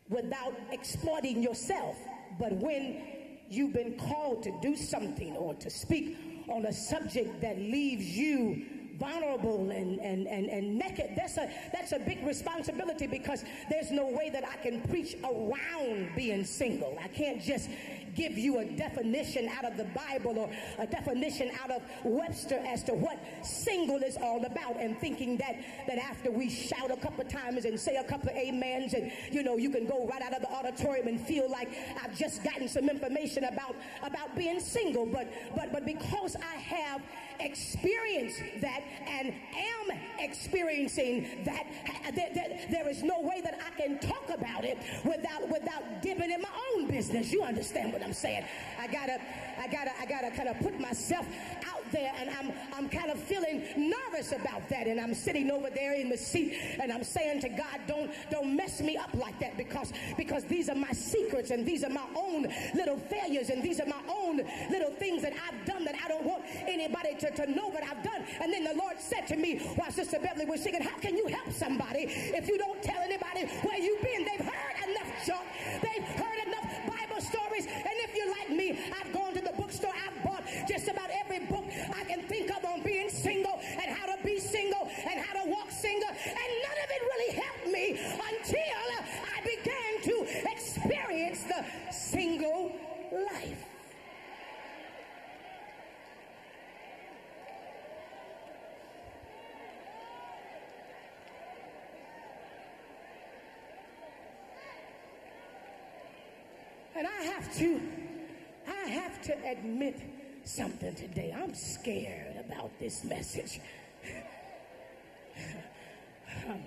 without exploiting yourself. But when you've been called to do something or to speak on a subject that leaves you vulnerable and, and, and, and naked, that's a, that's a big responsibility because there's no way that I can preach around being single. I can't just give you a definition out of the Bible or a definition out of Webster as to what single is all about and thinking that, that after we shout a couple times and say a couple amens and, you know, you can go right out of the auditorium and feel like I've just gotten some information about, about being single. But, but, but because I have experienced that and am experiencing that, that, that there is no way that I can talk about it without, without dipping in my own business. You understand what I'm saying? I gotta, I gotta, I gotta kind of put myself out there and I'm, I'm kind of feeling nervous about that. And I'm sitting over there in the seat and I'm saying to God, don't, don't mess me up like that because, because these are my secrets and these are my own little failures and these are my own little things that I've done that I don't want anybody to, to know that I've done. And then the Lord said to me while Sister Beverly was singing, how can you help somebody if you don't tell anybody where you've been? They've heard enough junk. They've heard stories. And if you're like me, I've gone to the bookstore. I've bought just about every book I can think of on being single and how to be single and how to walk single. And none of it really helped me until I began to experience the single life. And I have to, I have to admit something today. I'm scared about this message. I'm,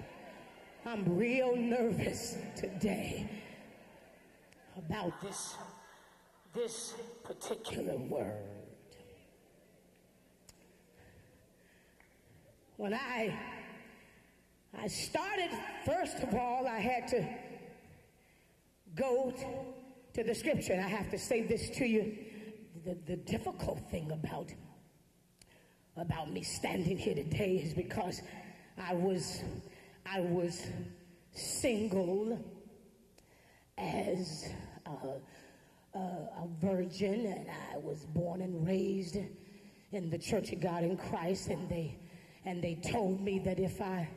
I'm real nervous today. about this, this particular word. When I, I started, first of all, I had to go to the scripture. And I have to say this to you. The, the difficult thing about, about me standing here today is because I was, I was single as a, a, a virgin, and I was born and raised in the Church of God in Christ, and they and they told me that if I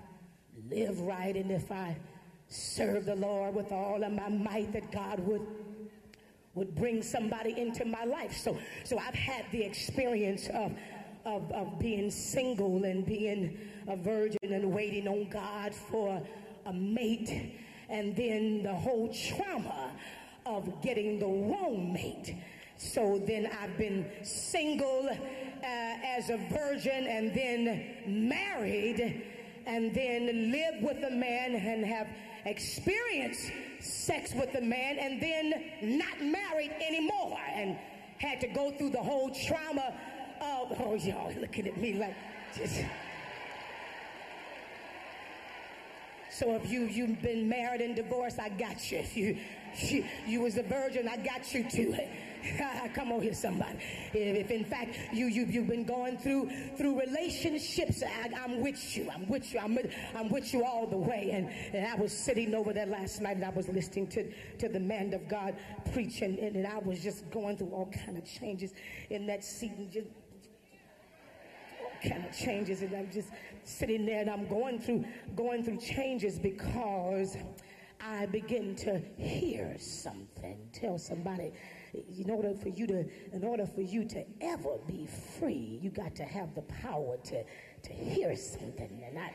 live right and if I serve the Lord with all of my might, that God would would bring somebody into my life. So so I've had the experience of of, of being single and being a virgin and waiting on God for a mate and then the whole trauma of getting the wrong mate. So then I've been single uh, as a virgin and then married and then lived with a man and have experienced sex with a man and then not married anymore and had to go through the whole trauma of, oh, y'all looking at me like just. So if you you've been married and divorced, I got you. If you you, you was a virgin, I got you too. Come on here, somebody. If in fact you, you you've been going through through relationships, I, am with you. I'm with you. I'm with, I'm with you all the way. And, and I was sitting over there last night, and I was listening to to the man of God preaching, and, and I was just going through all kind of changes in that seat, and just all kind of changes and I'm just sitting there and I'm going through going through changes because I begin to hear something. Tell somebody, in order for you to, in order for you to ever be free, you got to have the power to, to hear something. And I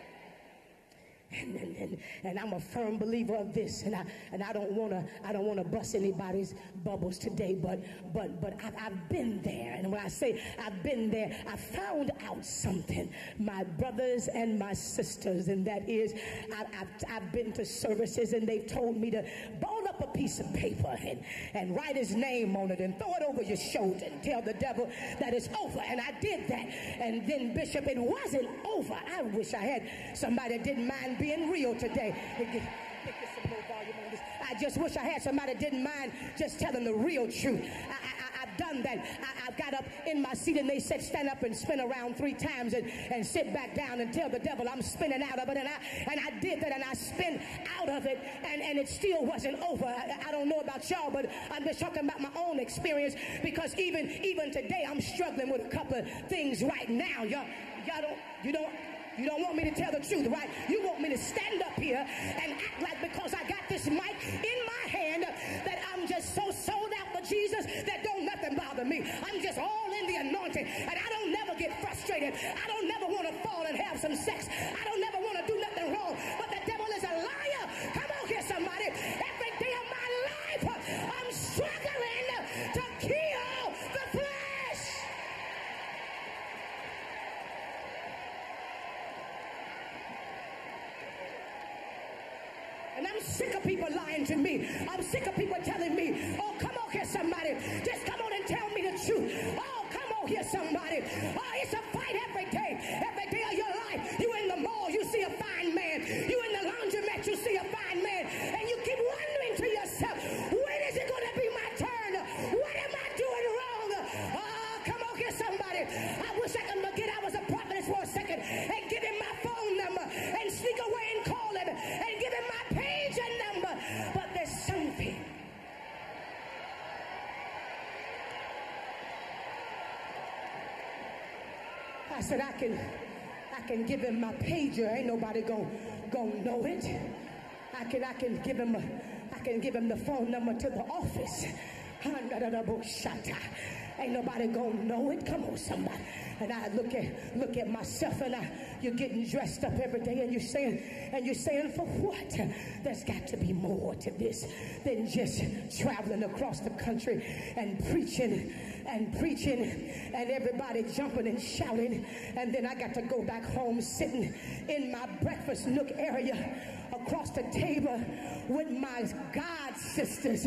and, and, and, and, I'm a firm believer of this, and I and I don't want to I don't want to bust anybody's bubbles today, but but but I've, I've been there, and when I say I've been there, I found out something, my brothers and my sisters, and that is I, I've, I've been to services, and they've told me to ball up a piece of paper and and write his name on it and throw it over your shoulder and tell the devil that it's over, and I did that, and then Bishop, it wasn't over. I wish I had somebody that didn't mind being real today. I just wish I had somebody didn't mind just telling the real truth. I, have done that. I, I, got up in my seat and they said, stand up and spin around three times and, and sit back down and tell the devil I'm spinning out of it. And I, and I did that and I spin out of it and, and it still wasn't over. I, I don't know about y'all, but I'm just talking about my own experience because even, even today I'm struggling with a couple of things right now. Y'all, y'all don't, you don't, you don't want me to tell the truth, right? You want me to stand up here and act like because I got this mic in my hand that I'm just so sold out for Jesus that don't nothing bother me. I'm just all in the anointing and I don't never get frustrated. I don't never want to fall and have some sex. I don't never want to do nothing wrong. But the devil is a liar. Me. I'm sick of people telling me, oh, come on here, somebody. Just come on and tell me the truth. Oh, come on here, somebody. Oh, it's a my pager. Ain't nobody gonna gonna know it. I can I can give him a I can give him the phone number to the office. Ain't nobody gonna know it. Come on, somebody. And I look at look at myself and I you're getting dressed up every day and you're saying and you're saying for what? There's got to be more to this than just traveling across the country and preaching and preaching and everybody jumping and shouting. And then I got to go back home sitting in my breakfast nook area across the table with my God sisters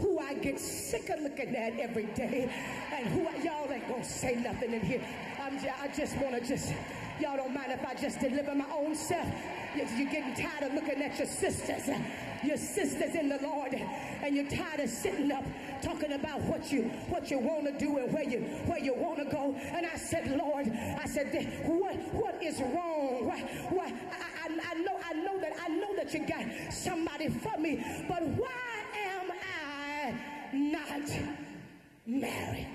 who I get sick of looking at every day, and who I, y'all ain't gonna say nothing in here. I'm, I just wanna just, y'all don't mind if I just deliver my own self. You- You're getting tired of looking at your sisters, your sisters in the Lord, and you're tired of sitting up talking about what you what you want to do and where you where you want to go. And I said, Lord, I said, what what is wrong? What, what I, I, I know I know that I know that you got somebody for me, but why am I not married?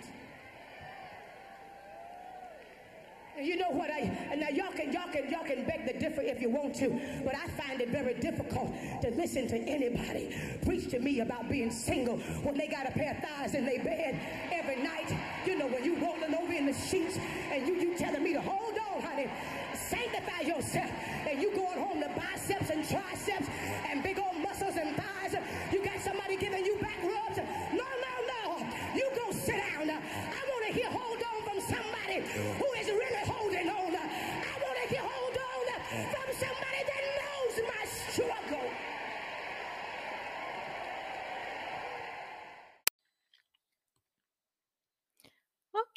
And you know what I and now y'all can y'all can y'all can beg the differ if you want to, but I find it very difficult to listen to anybody preach to me about being single when they got a pair of thighs in their bed every night. You know when you rolling over in the sheets and you you telling me to hold on, honey, sanctify yourself,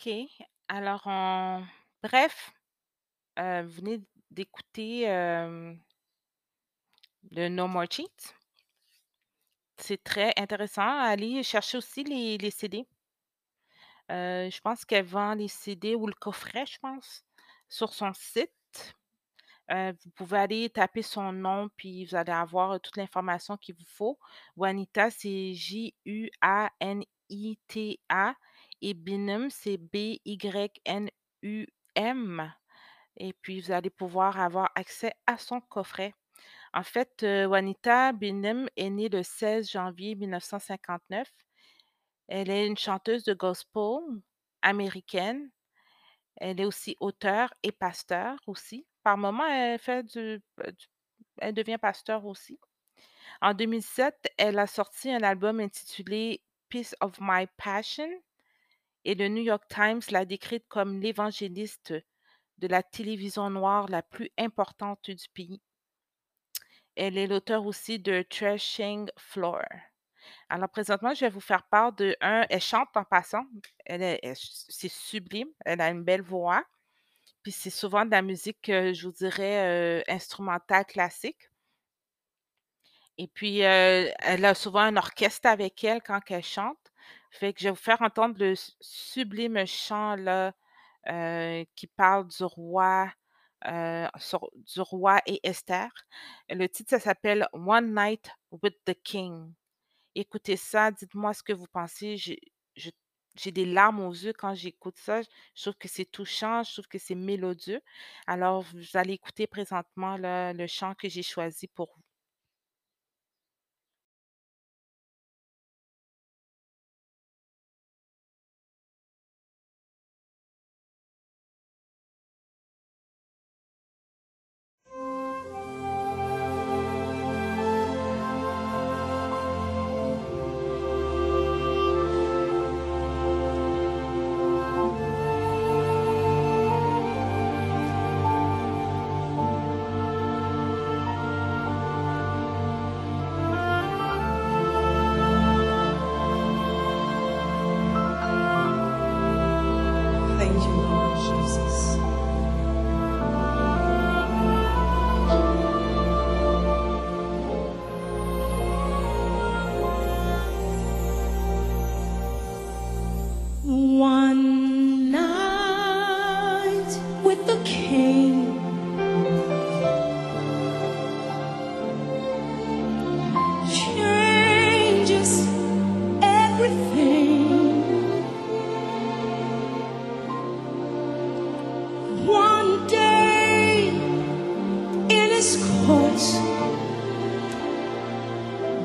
OK. Alors, on- bref, euh, vous venez d'écouter le No More Cheats. C'est très intéressant. Allez chercher aussi les, les CD. Euh, je pense qu'elle vend les CD ou le coffret, je pense, sur son site. Euh, vous pouvez aller taper son nom, puis vous allez avoir toute l'information qu'il vous faut. Juanita, c'est J-U-A-N-I-T-A. Et Binum, c'est B-Y-N-U-M. Et puis, vous allez pouvoir avoir accès à son coffret. En fait, euh, Juanita Binum est née le 16 janvier 1959. Elle est une chanteuse de gospel américaine. Elle est aussi auteure et pasteur aussi. Par moment, elle fait du, euh, du- elle devient pasteur aussi. En 2007, elle a sorti un album intitulé Piece of My Passion et le New York Times l'a décrite comme l'évangéliste de la télévision noire la plus importante du pays. Elle est l'auteur aussi de Threshing Floor. Alors présentement, je vais vous faire part de un. Elle chante en passant. Elle- c'est sublime. Elle a une belle voix. Puis c'est souvent de la musique, euh, je vous dirais, euh, instrumentale classique. Et puis, euh, elle a souvent un orchestre avec elle quand elle chante. Fait que je vais vous faire entendre le sublime chant là, euh, qui parle du roi, euh, du roi et Esther. Le titre, ça s'appelle One Night with the King. Écoutez ça, dites-moi ce que vous pensez. J'ai des larmes aux yeux quand j'écoute ça. Je trouve que c'est touchant, je trouve que c'est mélodieux. Alors, vous allez écouter présentement le chant que j'ai choisi pour vous.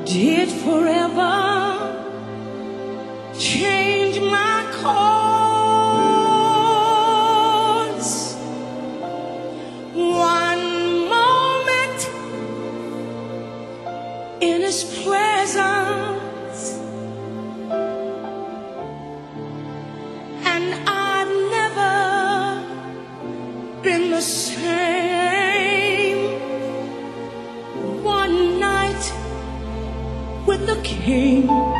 Did forever change my course. King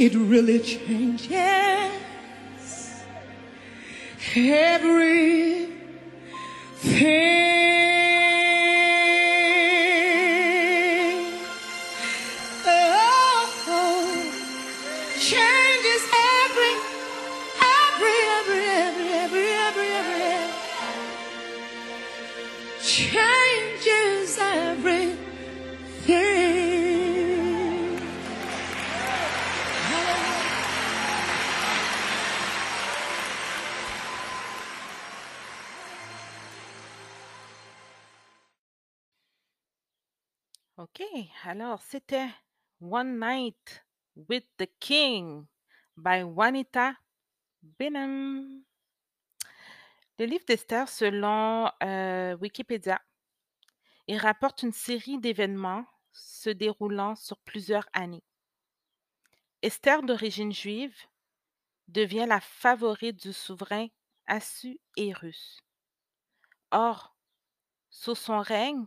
it really changes everything. Alors c'était One Night with the King by Juanita Benham. Le livre d'Esther, selon euh, Wikipédia, il rapporte une série d'événements se déroulant sur plusieurs années. Esther, d'origine juive, devient la favorite du souverain Assuérus. Or, sous son règne,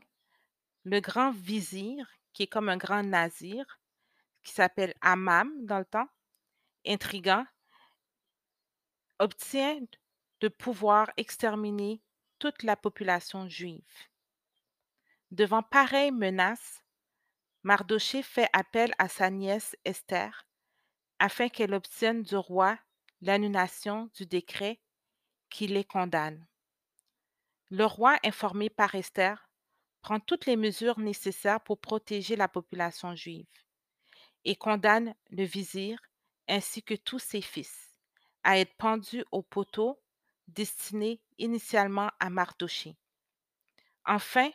le grand vizir, qui est comme un grand nazir, qui s'appelle Amam dans le temps, intrigant, obtient de pouvoir exterminer toute la population juive. Devant pareille menace, Mardoché fait appel à sa nièce Esther afin qu'elle obtienne du roi l'annulation du décret qui les condamne. Le roi, informé par Esther, prend toutes les mesures nécessaires pour protéger la population juive et condamne le vizir ainsi que tous ses fils à être pendus au poteau destiné initialement à Mardoché. Enfin,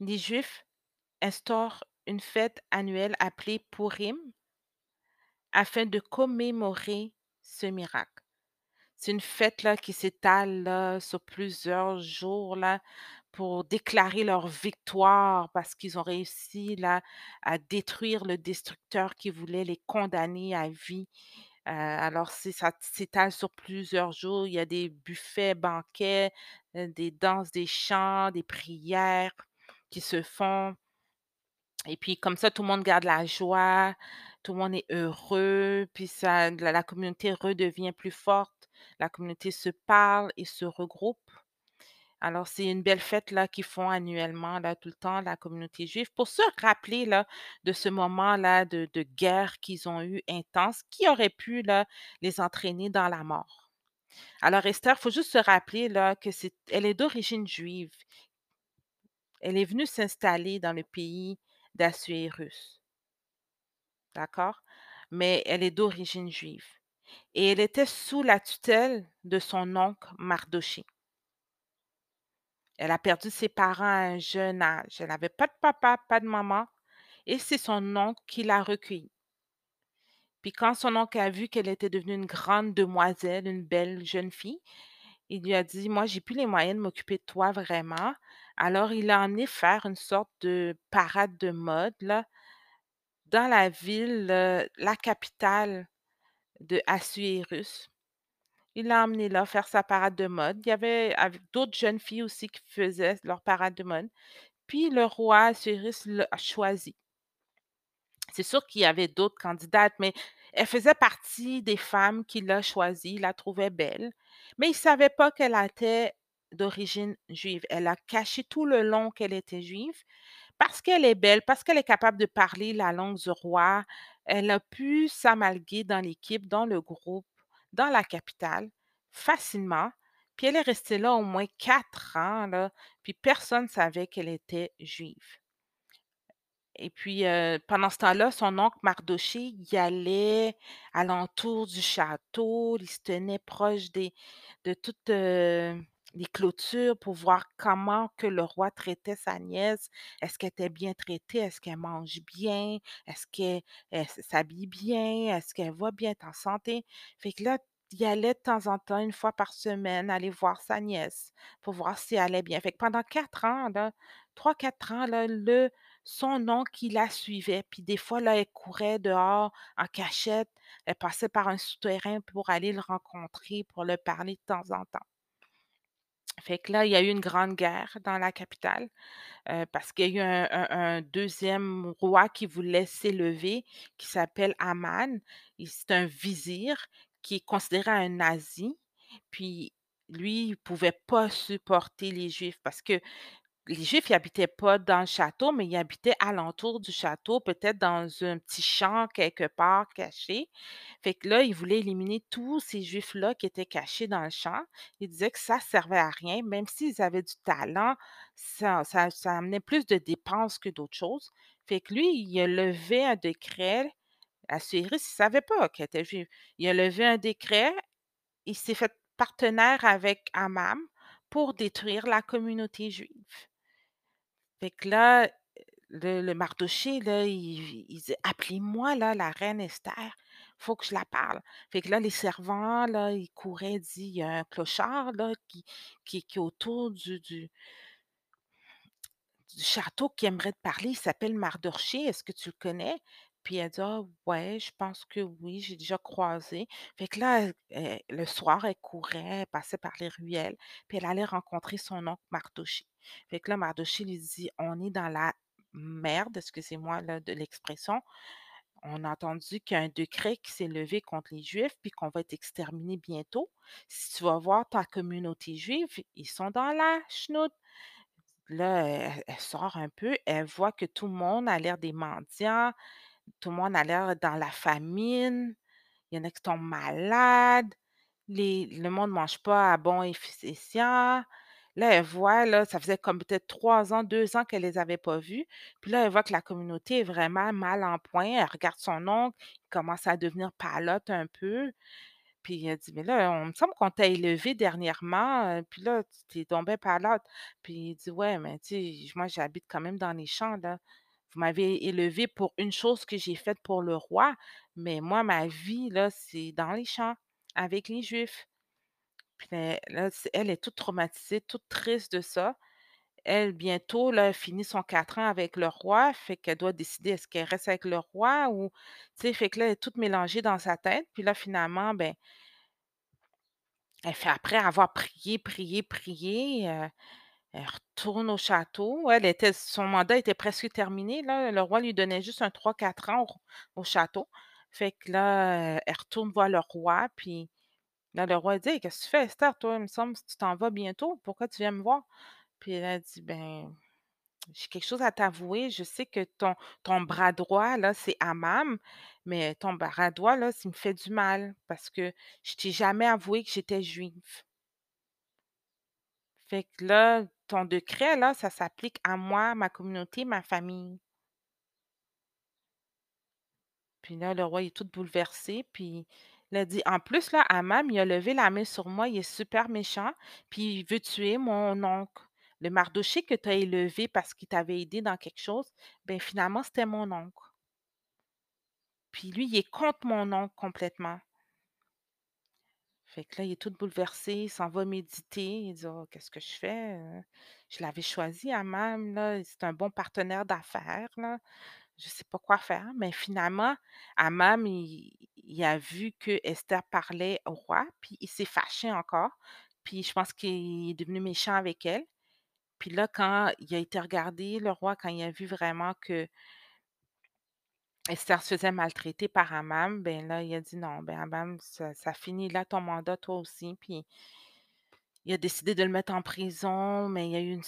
les Juifs instaurent une fête annuelle appelée Purim afin de commémorer ce miracle. C'est une fête là, qui s'étale sur plusieurs jours là, pour déclarer leur victoire parce qu'ils ont réussi à détruire le destructeur qui voulait les condamner à vie. Euh, alors, ça s'étale sur plusieurs jours. Il y a des buffets, banquets, euh, des danses, des chants, des prières qui se font. Et puis, comme ça, tout le monde garde la joie, tout le monde est heureux, puis la communauté redevient plus forte, la communauté se parle et se regroupe. Alors, c'est une belle fête là qu'ils font annuellement, là, tout le temps, la communauté juive, pour se rappeler de ce moment-là de, de guerre qu'ils ont eu intense, qui aurait pu les entraîner dans la mort? Alors, Esther, il faut juste se rappeler là, que elle est d'origine juive. Elle est venue s'installer dans le pays d'Assuérus. D'accord? Mais elle est d'origine juive. Et elle était sous la tutelle de son oncle Mardoché. Elle a perdu ses parents à un jeune âge. Elle n'avait pas de papa, pas de maman. Et c'est son oncle qui l'a recueillie. Puis quand son oncle a vu qu'elle était devenue une grande demoiselle, une belle jeune fille, il lui a dit, moi, j'ai plus les moyens de m'occuper de toi vraiment. Alors, il l'a emmené faire une sorte de parade de mode, là, dans la ville, la capitale de Assuérus. Il l'a emmené là faire sa parade de mode. Il y avait d'autres jeunes filles aussi qui faisaient leur parade de mode. Puis le roi Assuérus l'a choisi. C'est sûr qu'il y avait d'autres candidates, mais elle faisait partie des femmes qu'il a choisies, il la trouvait belle. Mais il ne savait pas qu'elle était d'origine juive. Elle a caché tout le long qu'elle était juive parce qu'elle est belle, parce qu'elle est capable de parler la langue du roi. Elle a pu s'amalguer dans l'équipe, dans le groupe, dans la capitale facilement. Puis elle est restée là au moins quatre ans, là, puis personne ne savait qu'elle était juive. Et puis, pendant ce temps-là, son oncle Mardoché y allait alentour du château, il se tenait proche de toutes euh, les clôtures pour voir comment que le roi traitait sa nièce. Est-ce qu'elle était bien traitée? Est-ce qu'elle mange bien? Est-ce qu'elle elle s'habille bien? Est-ce qu'elle va bien en santé? Fait que là, il allait de temps en temps, une fois par semaine, aller voir sa nièce pour voir si elle allait bien. Fait que pendant quatre ans, trois, quatre ans, le, son oncle qui la suivait. Puis des fois, elle courait dehors en cachette. Elle passait par un souterrain pour aller le rencontrer, pour le parler de temps en temps. Fait que là, il y a eu une grande guerre dans la capitale euh, parce qu'il y a eu un, deuxième roi qui voulait s'élever, qui s'appelle Aman. C'est un vizir qui est considéré un nazi. Puis lui, il pouvait pas supporter les Juifs parce que les Juifs, ils habitaient pas dans le château, mais ils habitaient alentour du château, peut-être dans un petit champ quelque part caché. Fait que là, ils voulaient éliminer tous ces Juifs-là qui étaient cachés dans le champ. Ils disaient que ça servait à rien, même s'ils avaient du talent, ça, amenait plus de dépenses que d'autres choses. Fait que lui, il a levé un décret. Assuérus, il ne savait pas qu'elle était juive. Il a levé un décret, il s'est fait partenaire avec Amam pour détruire la communauté juive. Fait que là, le, le Mardoché, là, il, il dit Appelez-moi là, la reine Esther, faut que je la parle. Fait que là, les servants, là, ils couraient, dit Il y a un clochard là, qui, qui, qui est autour du, du, château qui aimerait te parler. Il s'appelle Mardoché, est-ce que tu le connais? Puis elle dit Ah, ouais, je pense que oui, j'ai déjà croisé. Fait que là, le soir, elle courait, elle passait par les ruelles, puis elle allait rencontrer son oncle Mardoché. Fait que là, Mardoché lui dit On est dans la merde, excusez-moi de l'expression. On a entendu qu'il y a un décret qui s'est levé contre les Juifs, puis qu'on va être exterminés bientôt. Si tu vas voir ta communauté juive, ils sont dans la chenoute. Là, elle sort un peu, elle voit que tout le monde a l'air des mendiants, tout le monde a l'air dans la famine, il y en a qui tombent malades, les, le monde ne mange pas à bon efficient. Là, elle voit, ça faisait comme peut-être trois ans, deux ans qu'elle les avait pas vus. Puis là, elle voit que la communauté est vraiment mal en point. Elle regarde son oncle, il commence à devenir palote un peu. Puis elle dit: «Mais là, on me semble qu'on t'a élevé dernièrement, puis là, tu t'es tombé palote». Puis il dit: «Ouais, mais tu sais, moi, j'habite quand même dans les champs, là. Vous m'avez élevé pour une chose que j'ai faite pour le roi, mais moi, ma vie, là, c'est dans les champs, avec les Juifs». Puis là elle est toute traumatisée, toute triste de ça. Elle, bientôt, là, finit son 4 ans avec le roi, fait qu'elle doit décider est-ce qu'elle reste avec le roi ou tu sais, fait que là, elle est toute mélangée dans sa tête. Puis là, finalement, ben elle fait après avoir prié, prié, prié, heu, elle retourne au château. Elle était son mandat était presque terminé, là. Le roi lui donnait juste un trois quatre ans au au château. Fait que là, elle retourne voir le roi, puis là, le roi dit: «Hey, qu'est-ce que tu fais, Esther, toi? Il me semble tu t'en vas bientôt. Pourquoi tu viens me voir?» puis elle dit: «Ben, j'ai quelque chose à t'avouer. Je sais que ton ton bras droit, là, c'est Amam, mais ton bras droit, là, ça me fait du mal parce que je t'ai jamais avoué que j'étais juive». Fait que là, ton décret, là, ça s'applique à moi, ma communauté, ma famille? Puis là, le roi est tout bouleversé, puis il a dit: «En plus, là, Amam, il a levé la main sur moi, il est super méchant, puis il veut tuer mon oncle. Le Mardoché que tu as élevé parce qu'il t'avait aidé dans quelque chose, ben finalement, c'était mon oncle. Puis lui, il est contre mon oncle complètement». Fait que là, il est tout bouleversé, il s'en va méditer. Il dit: «Oh, qu'est-ce que je fais, heu? Je l'avais choisi Amam, là, c'est un bon partenaire d'affaires, là. Je sais pas quoi faire». Mais finalement, Amam, il il a vu que Esther parlait au roi, puis il s'est fâché encore. Puis je pense qu'il est devenu méchant avec elle. Puis là, quand il a été regarder le roi, quand il a vu vraiment que Esther se faisait maltraiter par Amam, ben là, il a dit: «Non, ben Amam, ça ça finit là ton mandat toi aussi». Puis il a décidé de le mettre en prison, mais il y a eu une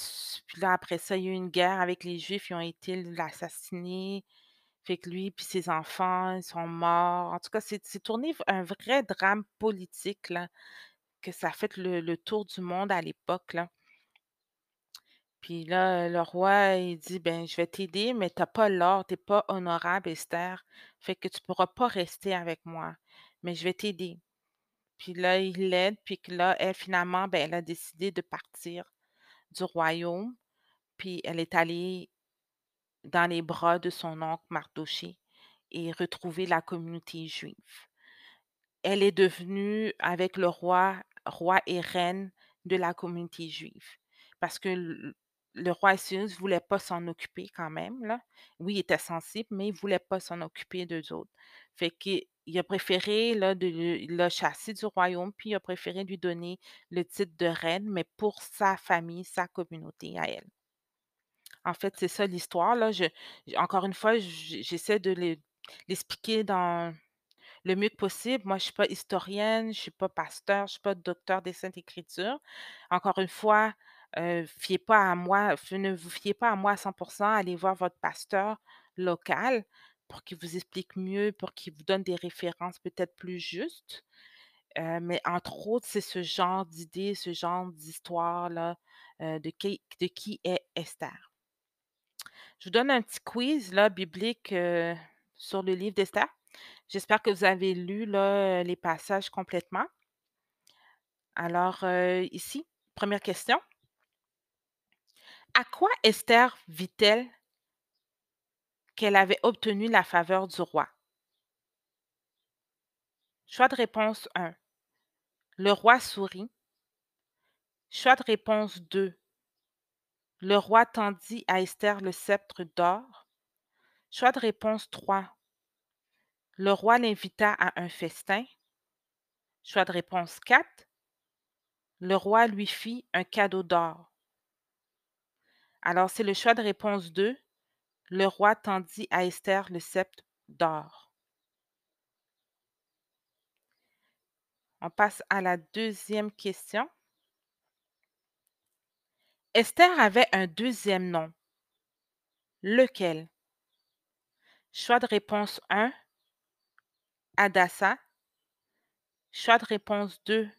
puis là, après ça, il y a eu une guerre avec les Juifs, ils ont été l'assassiner. Fait que lui puis ses enfants, ils sont morts. En tout cas, c'est tourné un vrai drame politique, là, que ça a fait le le tour du monde à l'époque, là. Puis là, le roi, il dit: «Ben, je vais t'aider, mais tu as pas l'or, tu es pas honorable, Esther, fait que tu pourras pas rester avec moi, mais je vais t'aider». Puis là, il l'aide, puis que là, elle, finalement, ben, elle a décidé de partir du royaume, puis elle est allée dans les bras de son oncle Mardoché et retrouver la communauté juive. Elle est devenue, avec le roi, roi et reine de la communauté juive. Parce que le roi Assuérus ne voulait pas s'en occuper quand même, là. Oui, il était sensible, mais il ne voulait pas s'en occuper d'eux autres. Fait qu'il il a préféré là, de le l'a chassé du royaume, puis il a préféré lui donner le titre de reine, mais pour sa famille, sa communauté à elle. En fait, c'est ça l'histoire, là. Encore une fois, j'essaie de l'e l'expliquer dans le mieux possible. Moi, je suis pas historienne, je suis pas pasteur, je suis pas docteur des Saintes Écritures. Encore une fois, heu, fiez pas à moi, ne vous fiez pas à moi à 100% allez voir votre pasteur local pour qu'il vous explique mieux, pour qu'il vous donne des références peut-être plus justes. Heu, mais entre autres, c'est ce genre d'idée, ce genre d'histoire-là, heu, de qui est Esther. Je vous donne un petit quiz là, biblique, sur le livre d'Esther. J'espère que vous avez lu les passages complètement. Alors, ici, première question. À quoi Esther vit-elle? Qu'elle avait obtenu la faveur du roi? Choix de réponse 1. Le roi sourit. Choix de réponse 2. Le roi tendit à Esther le sceptre d'or. Choix de réponse 3. Le roi l'invita à un festin. Choix de réponse 4. Le roi lui fit un cadeau d'or. Alors, c'est le choix de réponse 2. Le roi tendit à Esther le sceptre d'or. On passe à la deuxième question. Esther avait un deuxième nom. Lequel? Choix de réponse 1. Hadassa. Choix de réponse 2.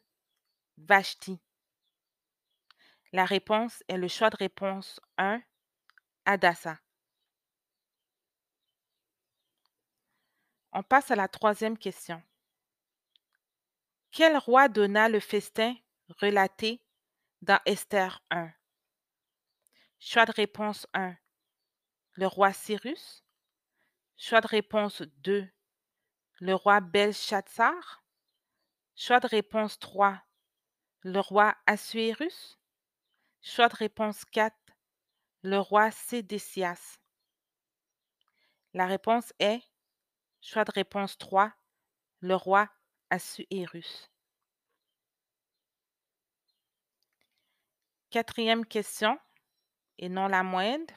Vashti. La réponse est le choix de réponse 1. Hadassa. On passe à la troisième question. Quel roi donna le festin relaté dans Esther 1? Choix de réponse 1. Le roi Cyrus. Choix de réponse 2. Le roi Belshazzar. Choix de réponse 3. Le roi Assuérus. Choix de réponse 4. Le roi Sédécias. La réponse est choix de réponse 3. Le roi Assuérus. Quatrième question, et non la moindre.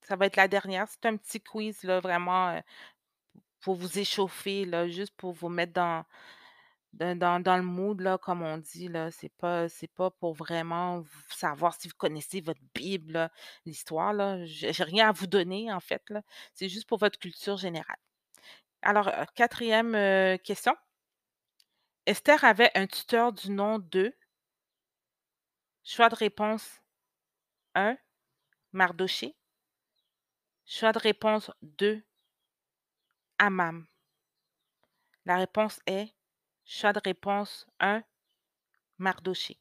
Ça va être la dernière. C'est un petit quiz, là, vraiment, euh, pour vous échauffer, là, juste pour vous mettre dans, dans, dans- le mood, là, comme on dit, là. C'est pas, c'est pas pour vraiment savoir si vous connaissez votre Bible, l'histoire, là. J'ai rien à vous donner, en fait, là. C'est juste pour votre culture générale. Alors, euh, quatrième euh, question. Esther avait un tuteur du nom de choix de réponse 1, Mardoché. Choix de réponse 2, Amam. La réponse est choix de réponse 1, Mardoché.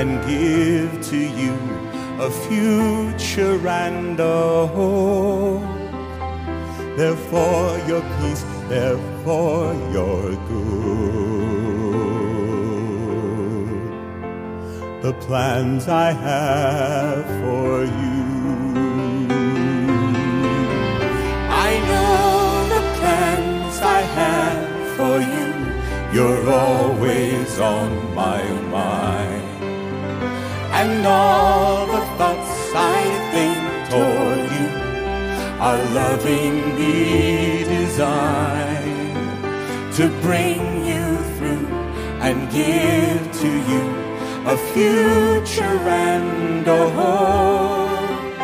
And give to you a future and a hope. Therefore your peace, therefore your good. The plans I have for you. I know the plans I have for you. You're always on And all the thoughts I think toward you are lovingly designed to bring you through and give to you a future and a hope.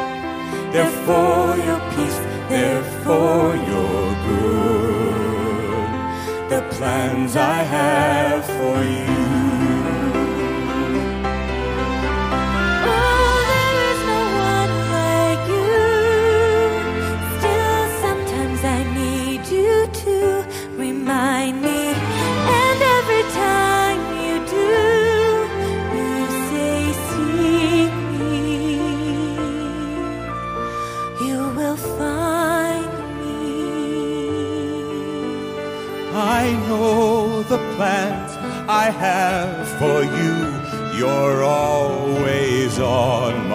They're for your peace, they're for your good. The plans I have plans I have for you. You're always on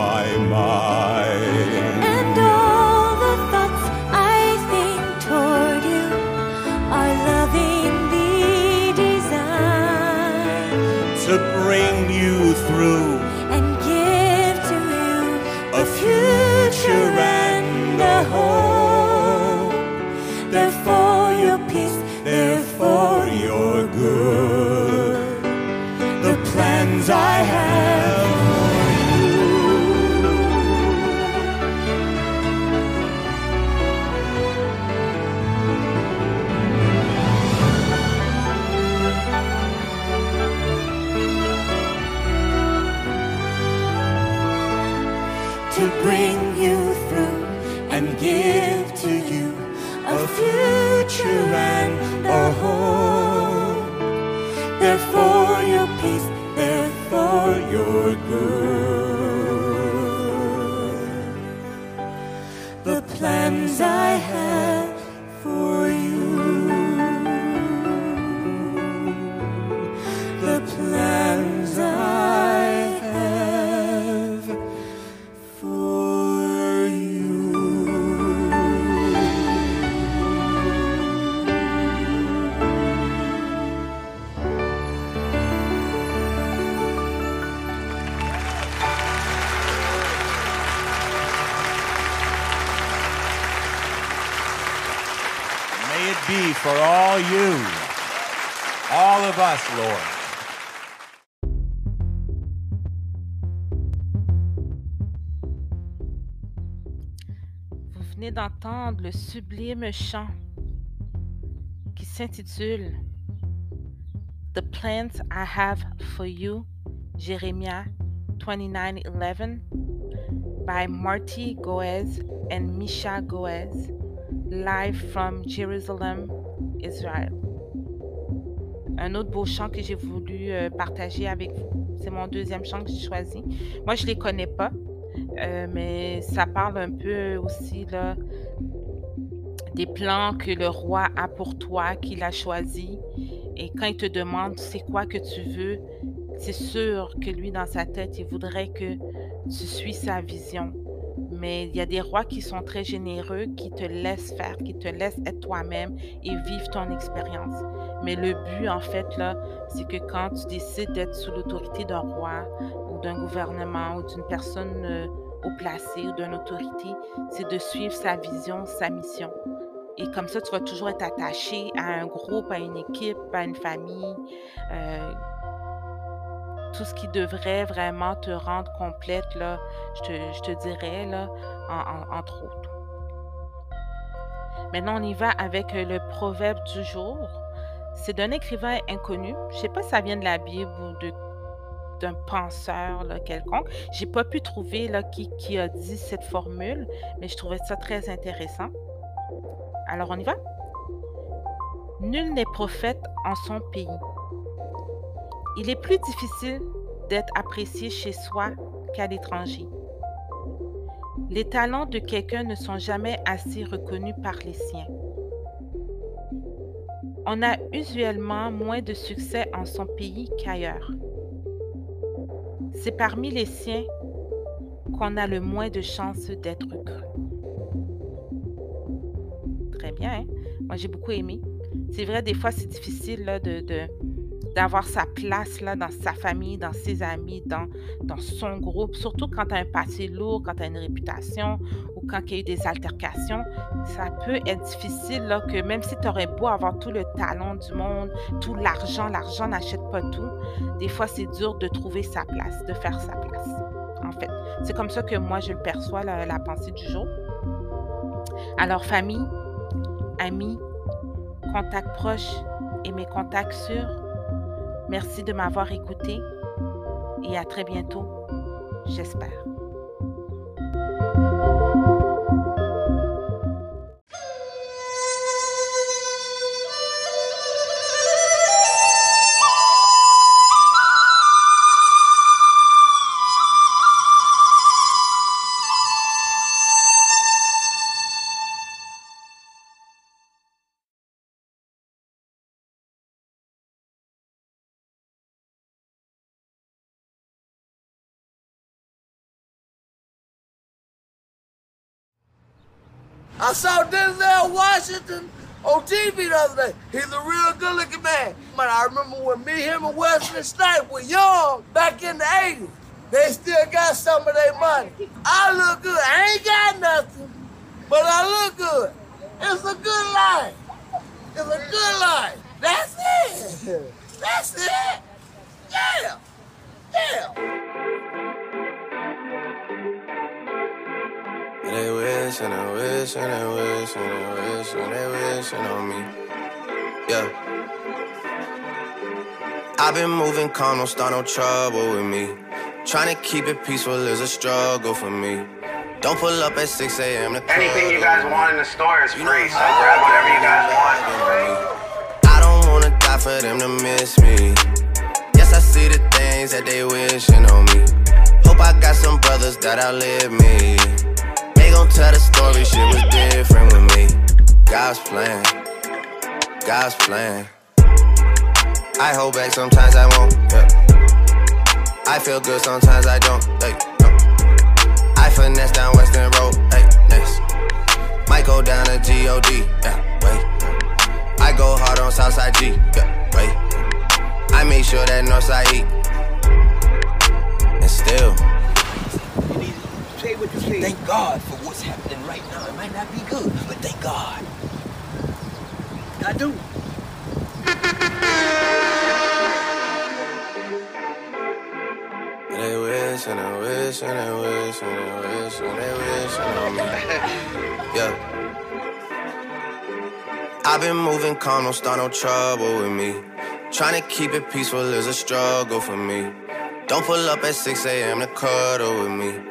le sublime chant qui s'intitule The Plans I Have for You, Jeremiah 29:11 by Marty Goez and Misha Goez, live from Jerusalem, Israel. Un autre beau chant que j'ai voulu euh, partager avec vous. C'est mon deuxième chant que j'ai choisi. Moi, je ne les connais pas, euh, mais ça parle un peu aussi là, des plans que le roi a pour toi, qu'il a choisi. Et quand il te demande c'est quoi que tu veux, c'est sûr que lui, dans sa tête, il voudrait que tu suis sa vision. Mais il y a des rois qui sont très généreux, qui te laissent faire, qui te laissent être toi-même et vivre ton expérience. Mais le but, en fait, là, c'est que quand tu décides d'être sous l'autorité d'un roi ou d'un gouvernement ou d'une personne haut placée ou d'une autorité, c'est de suivre sa vision, sa mission. Et comme ça, tu vas toujours être attaché à un groupe, à une équipe, à une famille. euh, tout ce qui devrait vraiment te rendre complète, là, je te, je te dirais, là, en- en- entre autres. Maintenant, on y va avec euh, le proverbe du jour. C'est d'un écrivain inconnu. Je ne sais pas si ça vient de la Bible ou de d'un penseur là, quelconque. J'ai pas pu trouver là, qui, qui a dit cette formule, mais je trouvais ça très intéressant. Alors, on y va? Nul n'est prophète en son pays. Il est plus difficile d'être apprécié chez soi qu'à l'étranger. Les talents de quelqu'un ne sont jamais assez reconnus par les siens. On a usuellement moins de succès en son pays qu'ailleurs. C'est parmi les siens qu'on a le moins de chances d'être cru. Très bien, hein? Moi j'ai beaucoup aimé. C'est vrai, des fois, c'est difficile là, de, de- d'avoir sa place là, dans sa famille, dans ses amis, dans, dans son groupe, surtout quand tu as un passé lourd, quand tu as une réputation ou quand il y a eu des altercations. Ça peut être difficile là, que même si tu aurais beau avoir tout le talent du monde, tout l'argent, l'argent n'achète pas tout. Des fois, c'est dur de trouver sa place, de faire sa place. En fait, c'est comme ça que moi, je le perçois, la, la pensée du jour. Alors, famille, amis, contacts proches et mes contacts sûrs, merci de m'avoir écouté et à très bientôt, j'espère. I saw Denzel Washington on TV the other day. He's a real good looking man. Man, I remember when me, him, and Wesley Snipes were young back in the 80s. They still got some of their money. I look good. I ain't got nothing, but I look good. It's a good life. It's a good life. That's it. That's it. Yeah. Yeah. They wish and they wish and they wish and they wish and wishing on me. Yeah. I've been moving calm, don't start no trouble with me. Trying to keep it peaceful is a struggle for me. Don't pull up at 6 a.m. to Anything you guys want in the store is free, so grab whatever you guys want. I don't wanna die for them to miss me. Yes, I see the things that they wishing on me. Hope I got some brothers that outlive me. Gon' tell the story, shit was different with me. God's plan, God's plan. I hold back, sometimes I won't. Yeah. I feel good, sometimes I don't. Hey, no. I finesse down Western Road. Hey, next. Might go down to God. Yeah, wait. I go hard on Southside G. Yeah, wait. I make sure that Northside eat. And still. Say what you say. Thank God for what's happening right now. It might not be good, but thank God. I do. They wish and they wish and they wish and they wish and they wish on me. Yeah. I've been moving calm, don't start no trouble with me. Trying to keep it peaceful is a struggle for me. Don't pull up at 6 a.m. to cuddle with me.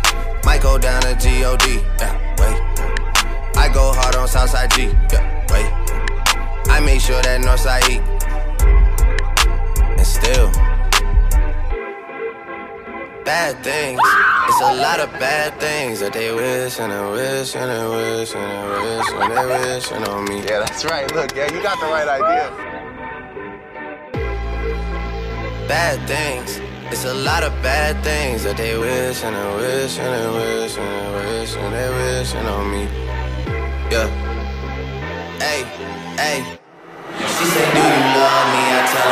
Might go down to God. Yeah, wait. I go hard on Southside G. Yeah, wait. I make sure that Northside eat. And still. Bad things. It's a lot of bad things that they wish and they wish and they wish and they wish and they wishing on me. Yeah, that's right. Look, yeah, you got the right idea. Bad things. It's a lot of bad things that they wish and they wish and they wish and they wish and they wishing on me. Yeah. Hey, hey. She said, Do you love me? I tell her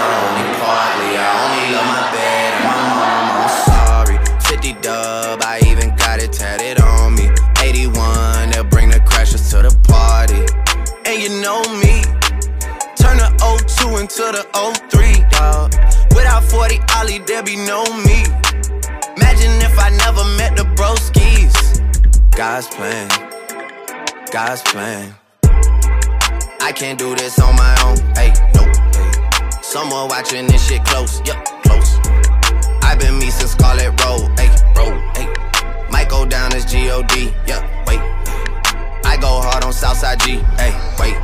God's plan, God's plan. I can't do this on my own, hey, no. Hey. Someone watching this shit close, yup, close. I've been me since Scarlet Road, hey, road, hey. Might go down as G-O-D, yeah, wait. I go hard on Southside G. Hey, wait.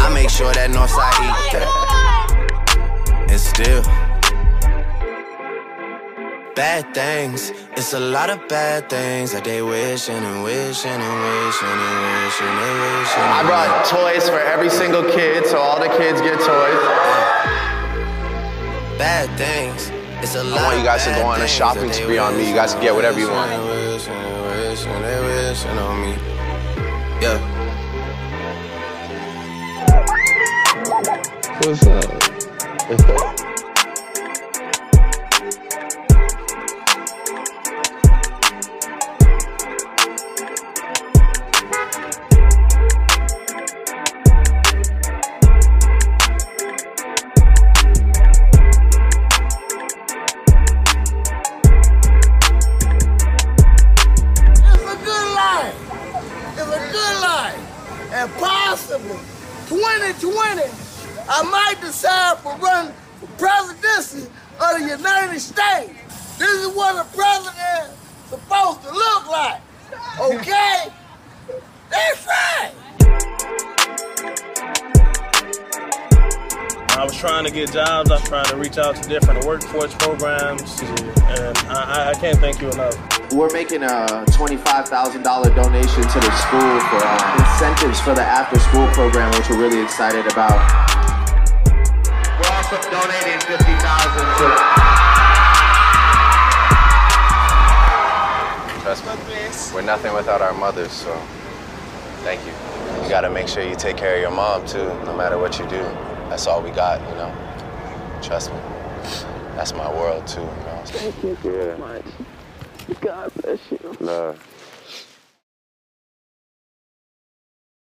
I make sure that Northside oh eat that. And still. Bad things, it's a lot of bad things that they wishing and wishing and wishing and wishing and wishing. I brought toys for every single kid, so all the kids get toys. Bad things, it's a lot I want you guys to go on a shopping spree on me. You guys can get whatever you want. and wishing and wishing and wishing on me. Yeah. What's up? United States. This is what a president is supposed to look like. Okay? That's right. I was trying to get jobs. I was trying to reach out to different workforce programs, and I, I can't thank you enough. We're making a $25,000 donation to the school for uh, incentives for the after school program, which we're really excited about. We're donating 50000 to Trust me, we're nothing without our mothers, so thank you. You gotta make sure you take care of your mom too, no matter what you do. That's all we got, you know? Trust me. That's my world too, you know? Thank you so much. God bless you. Love.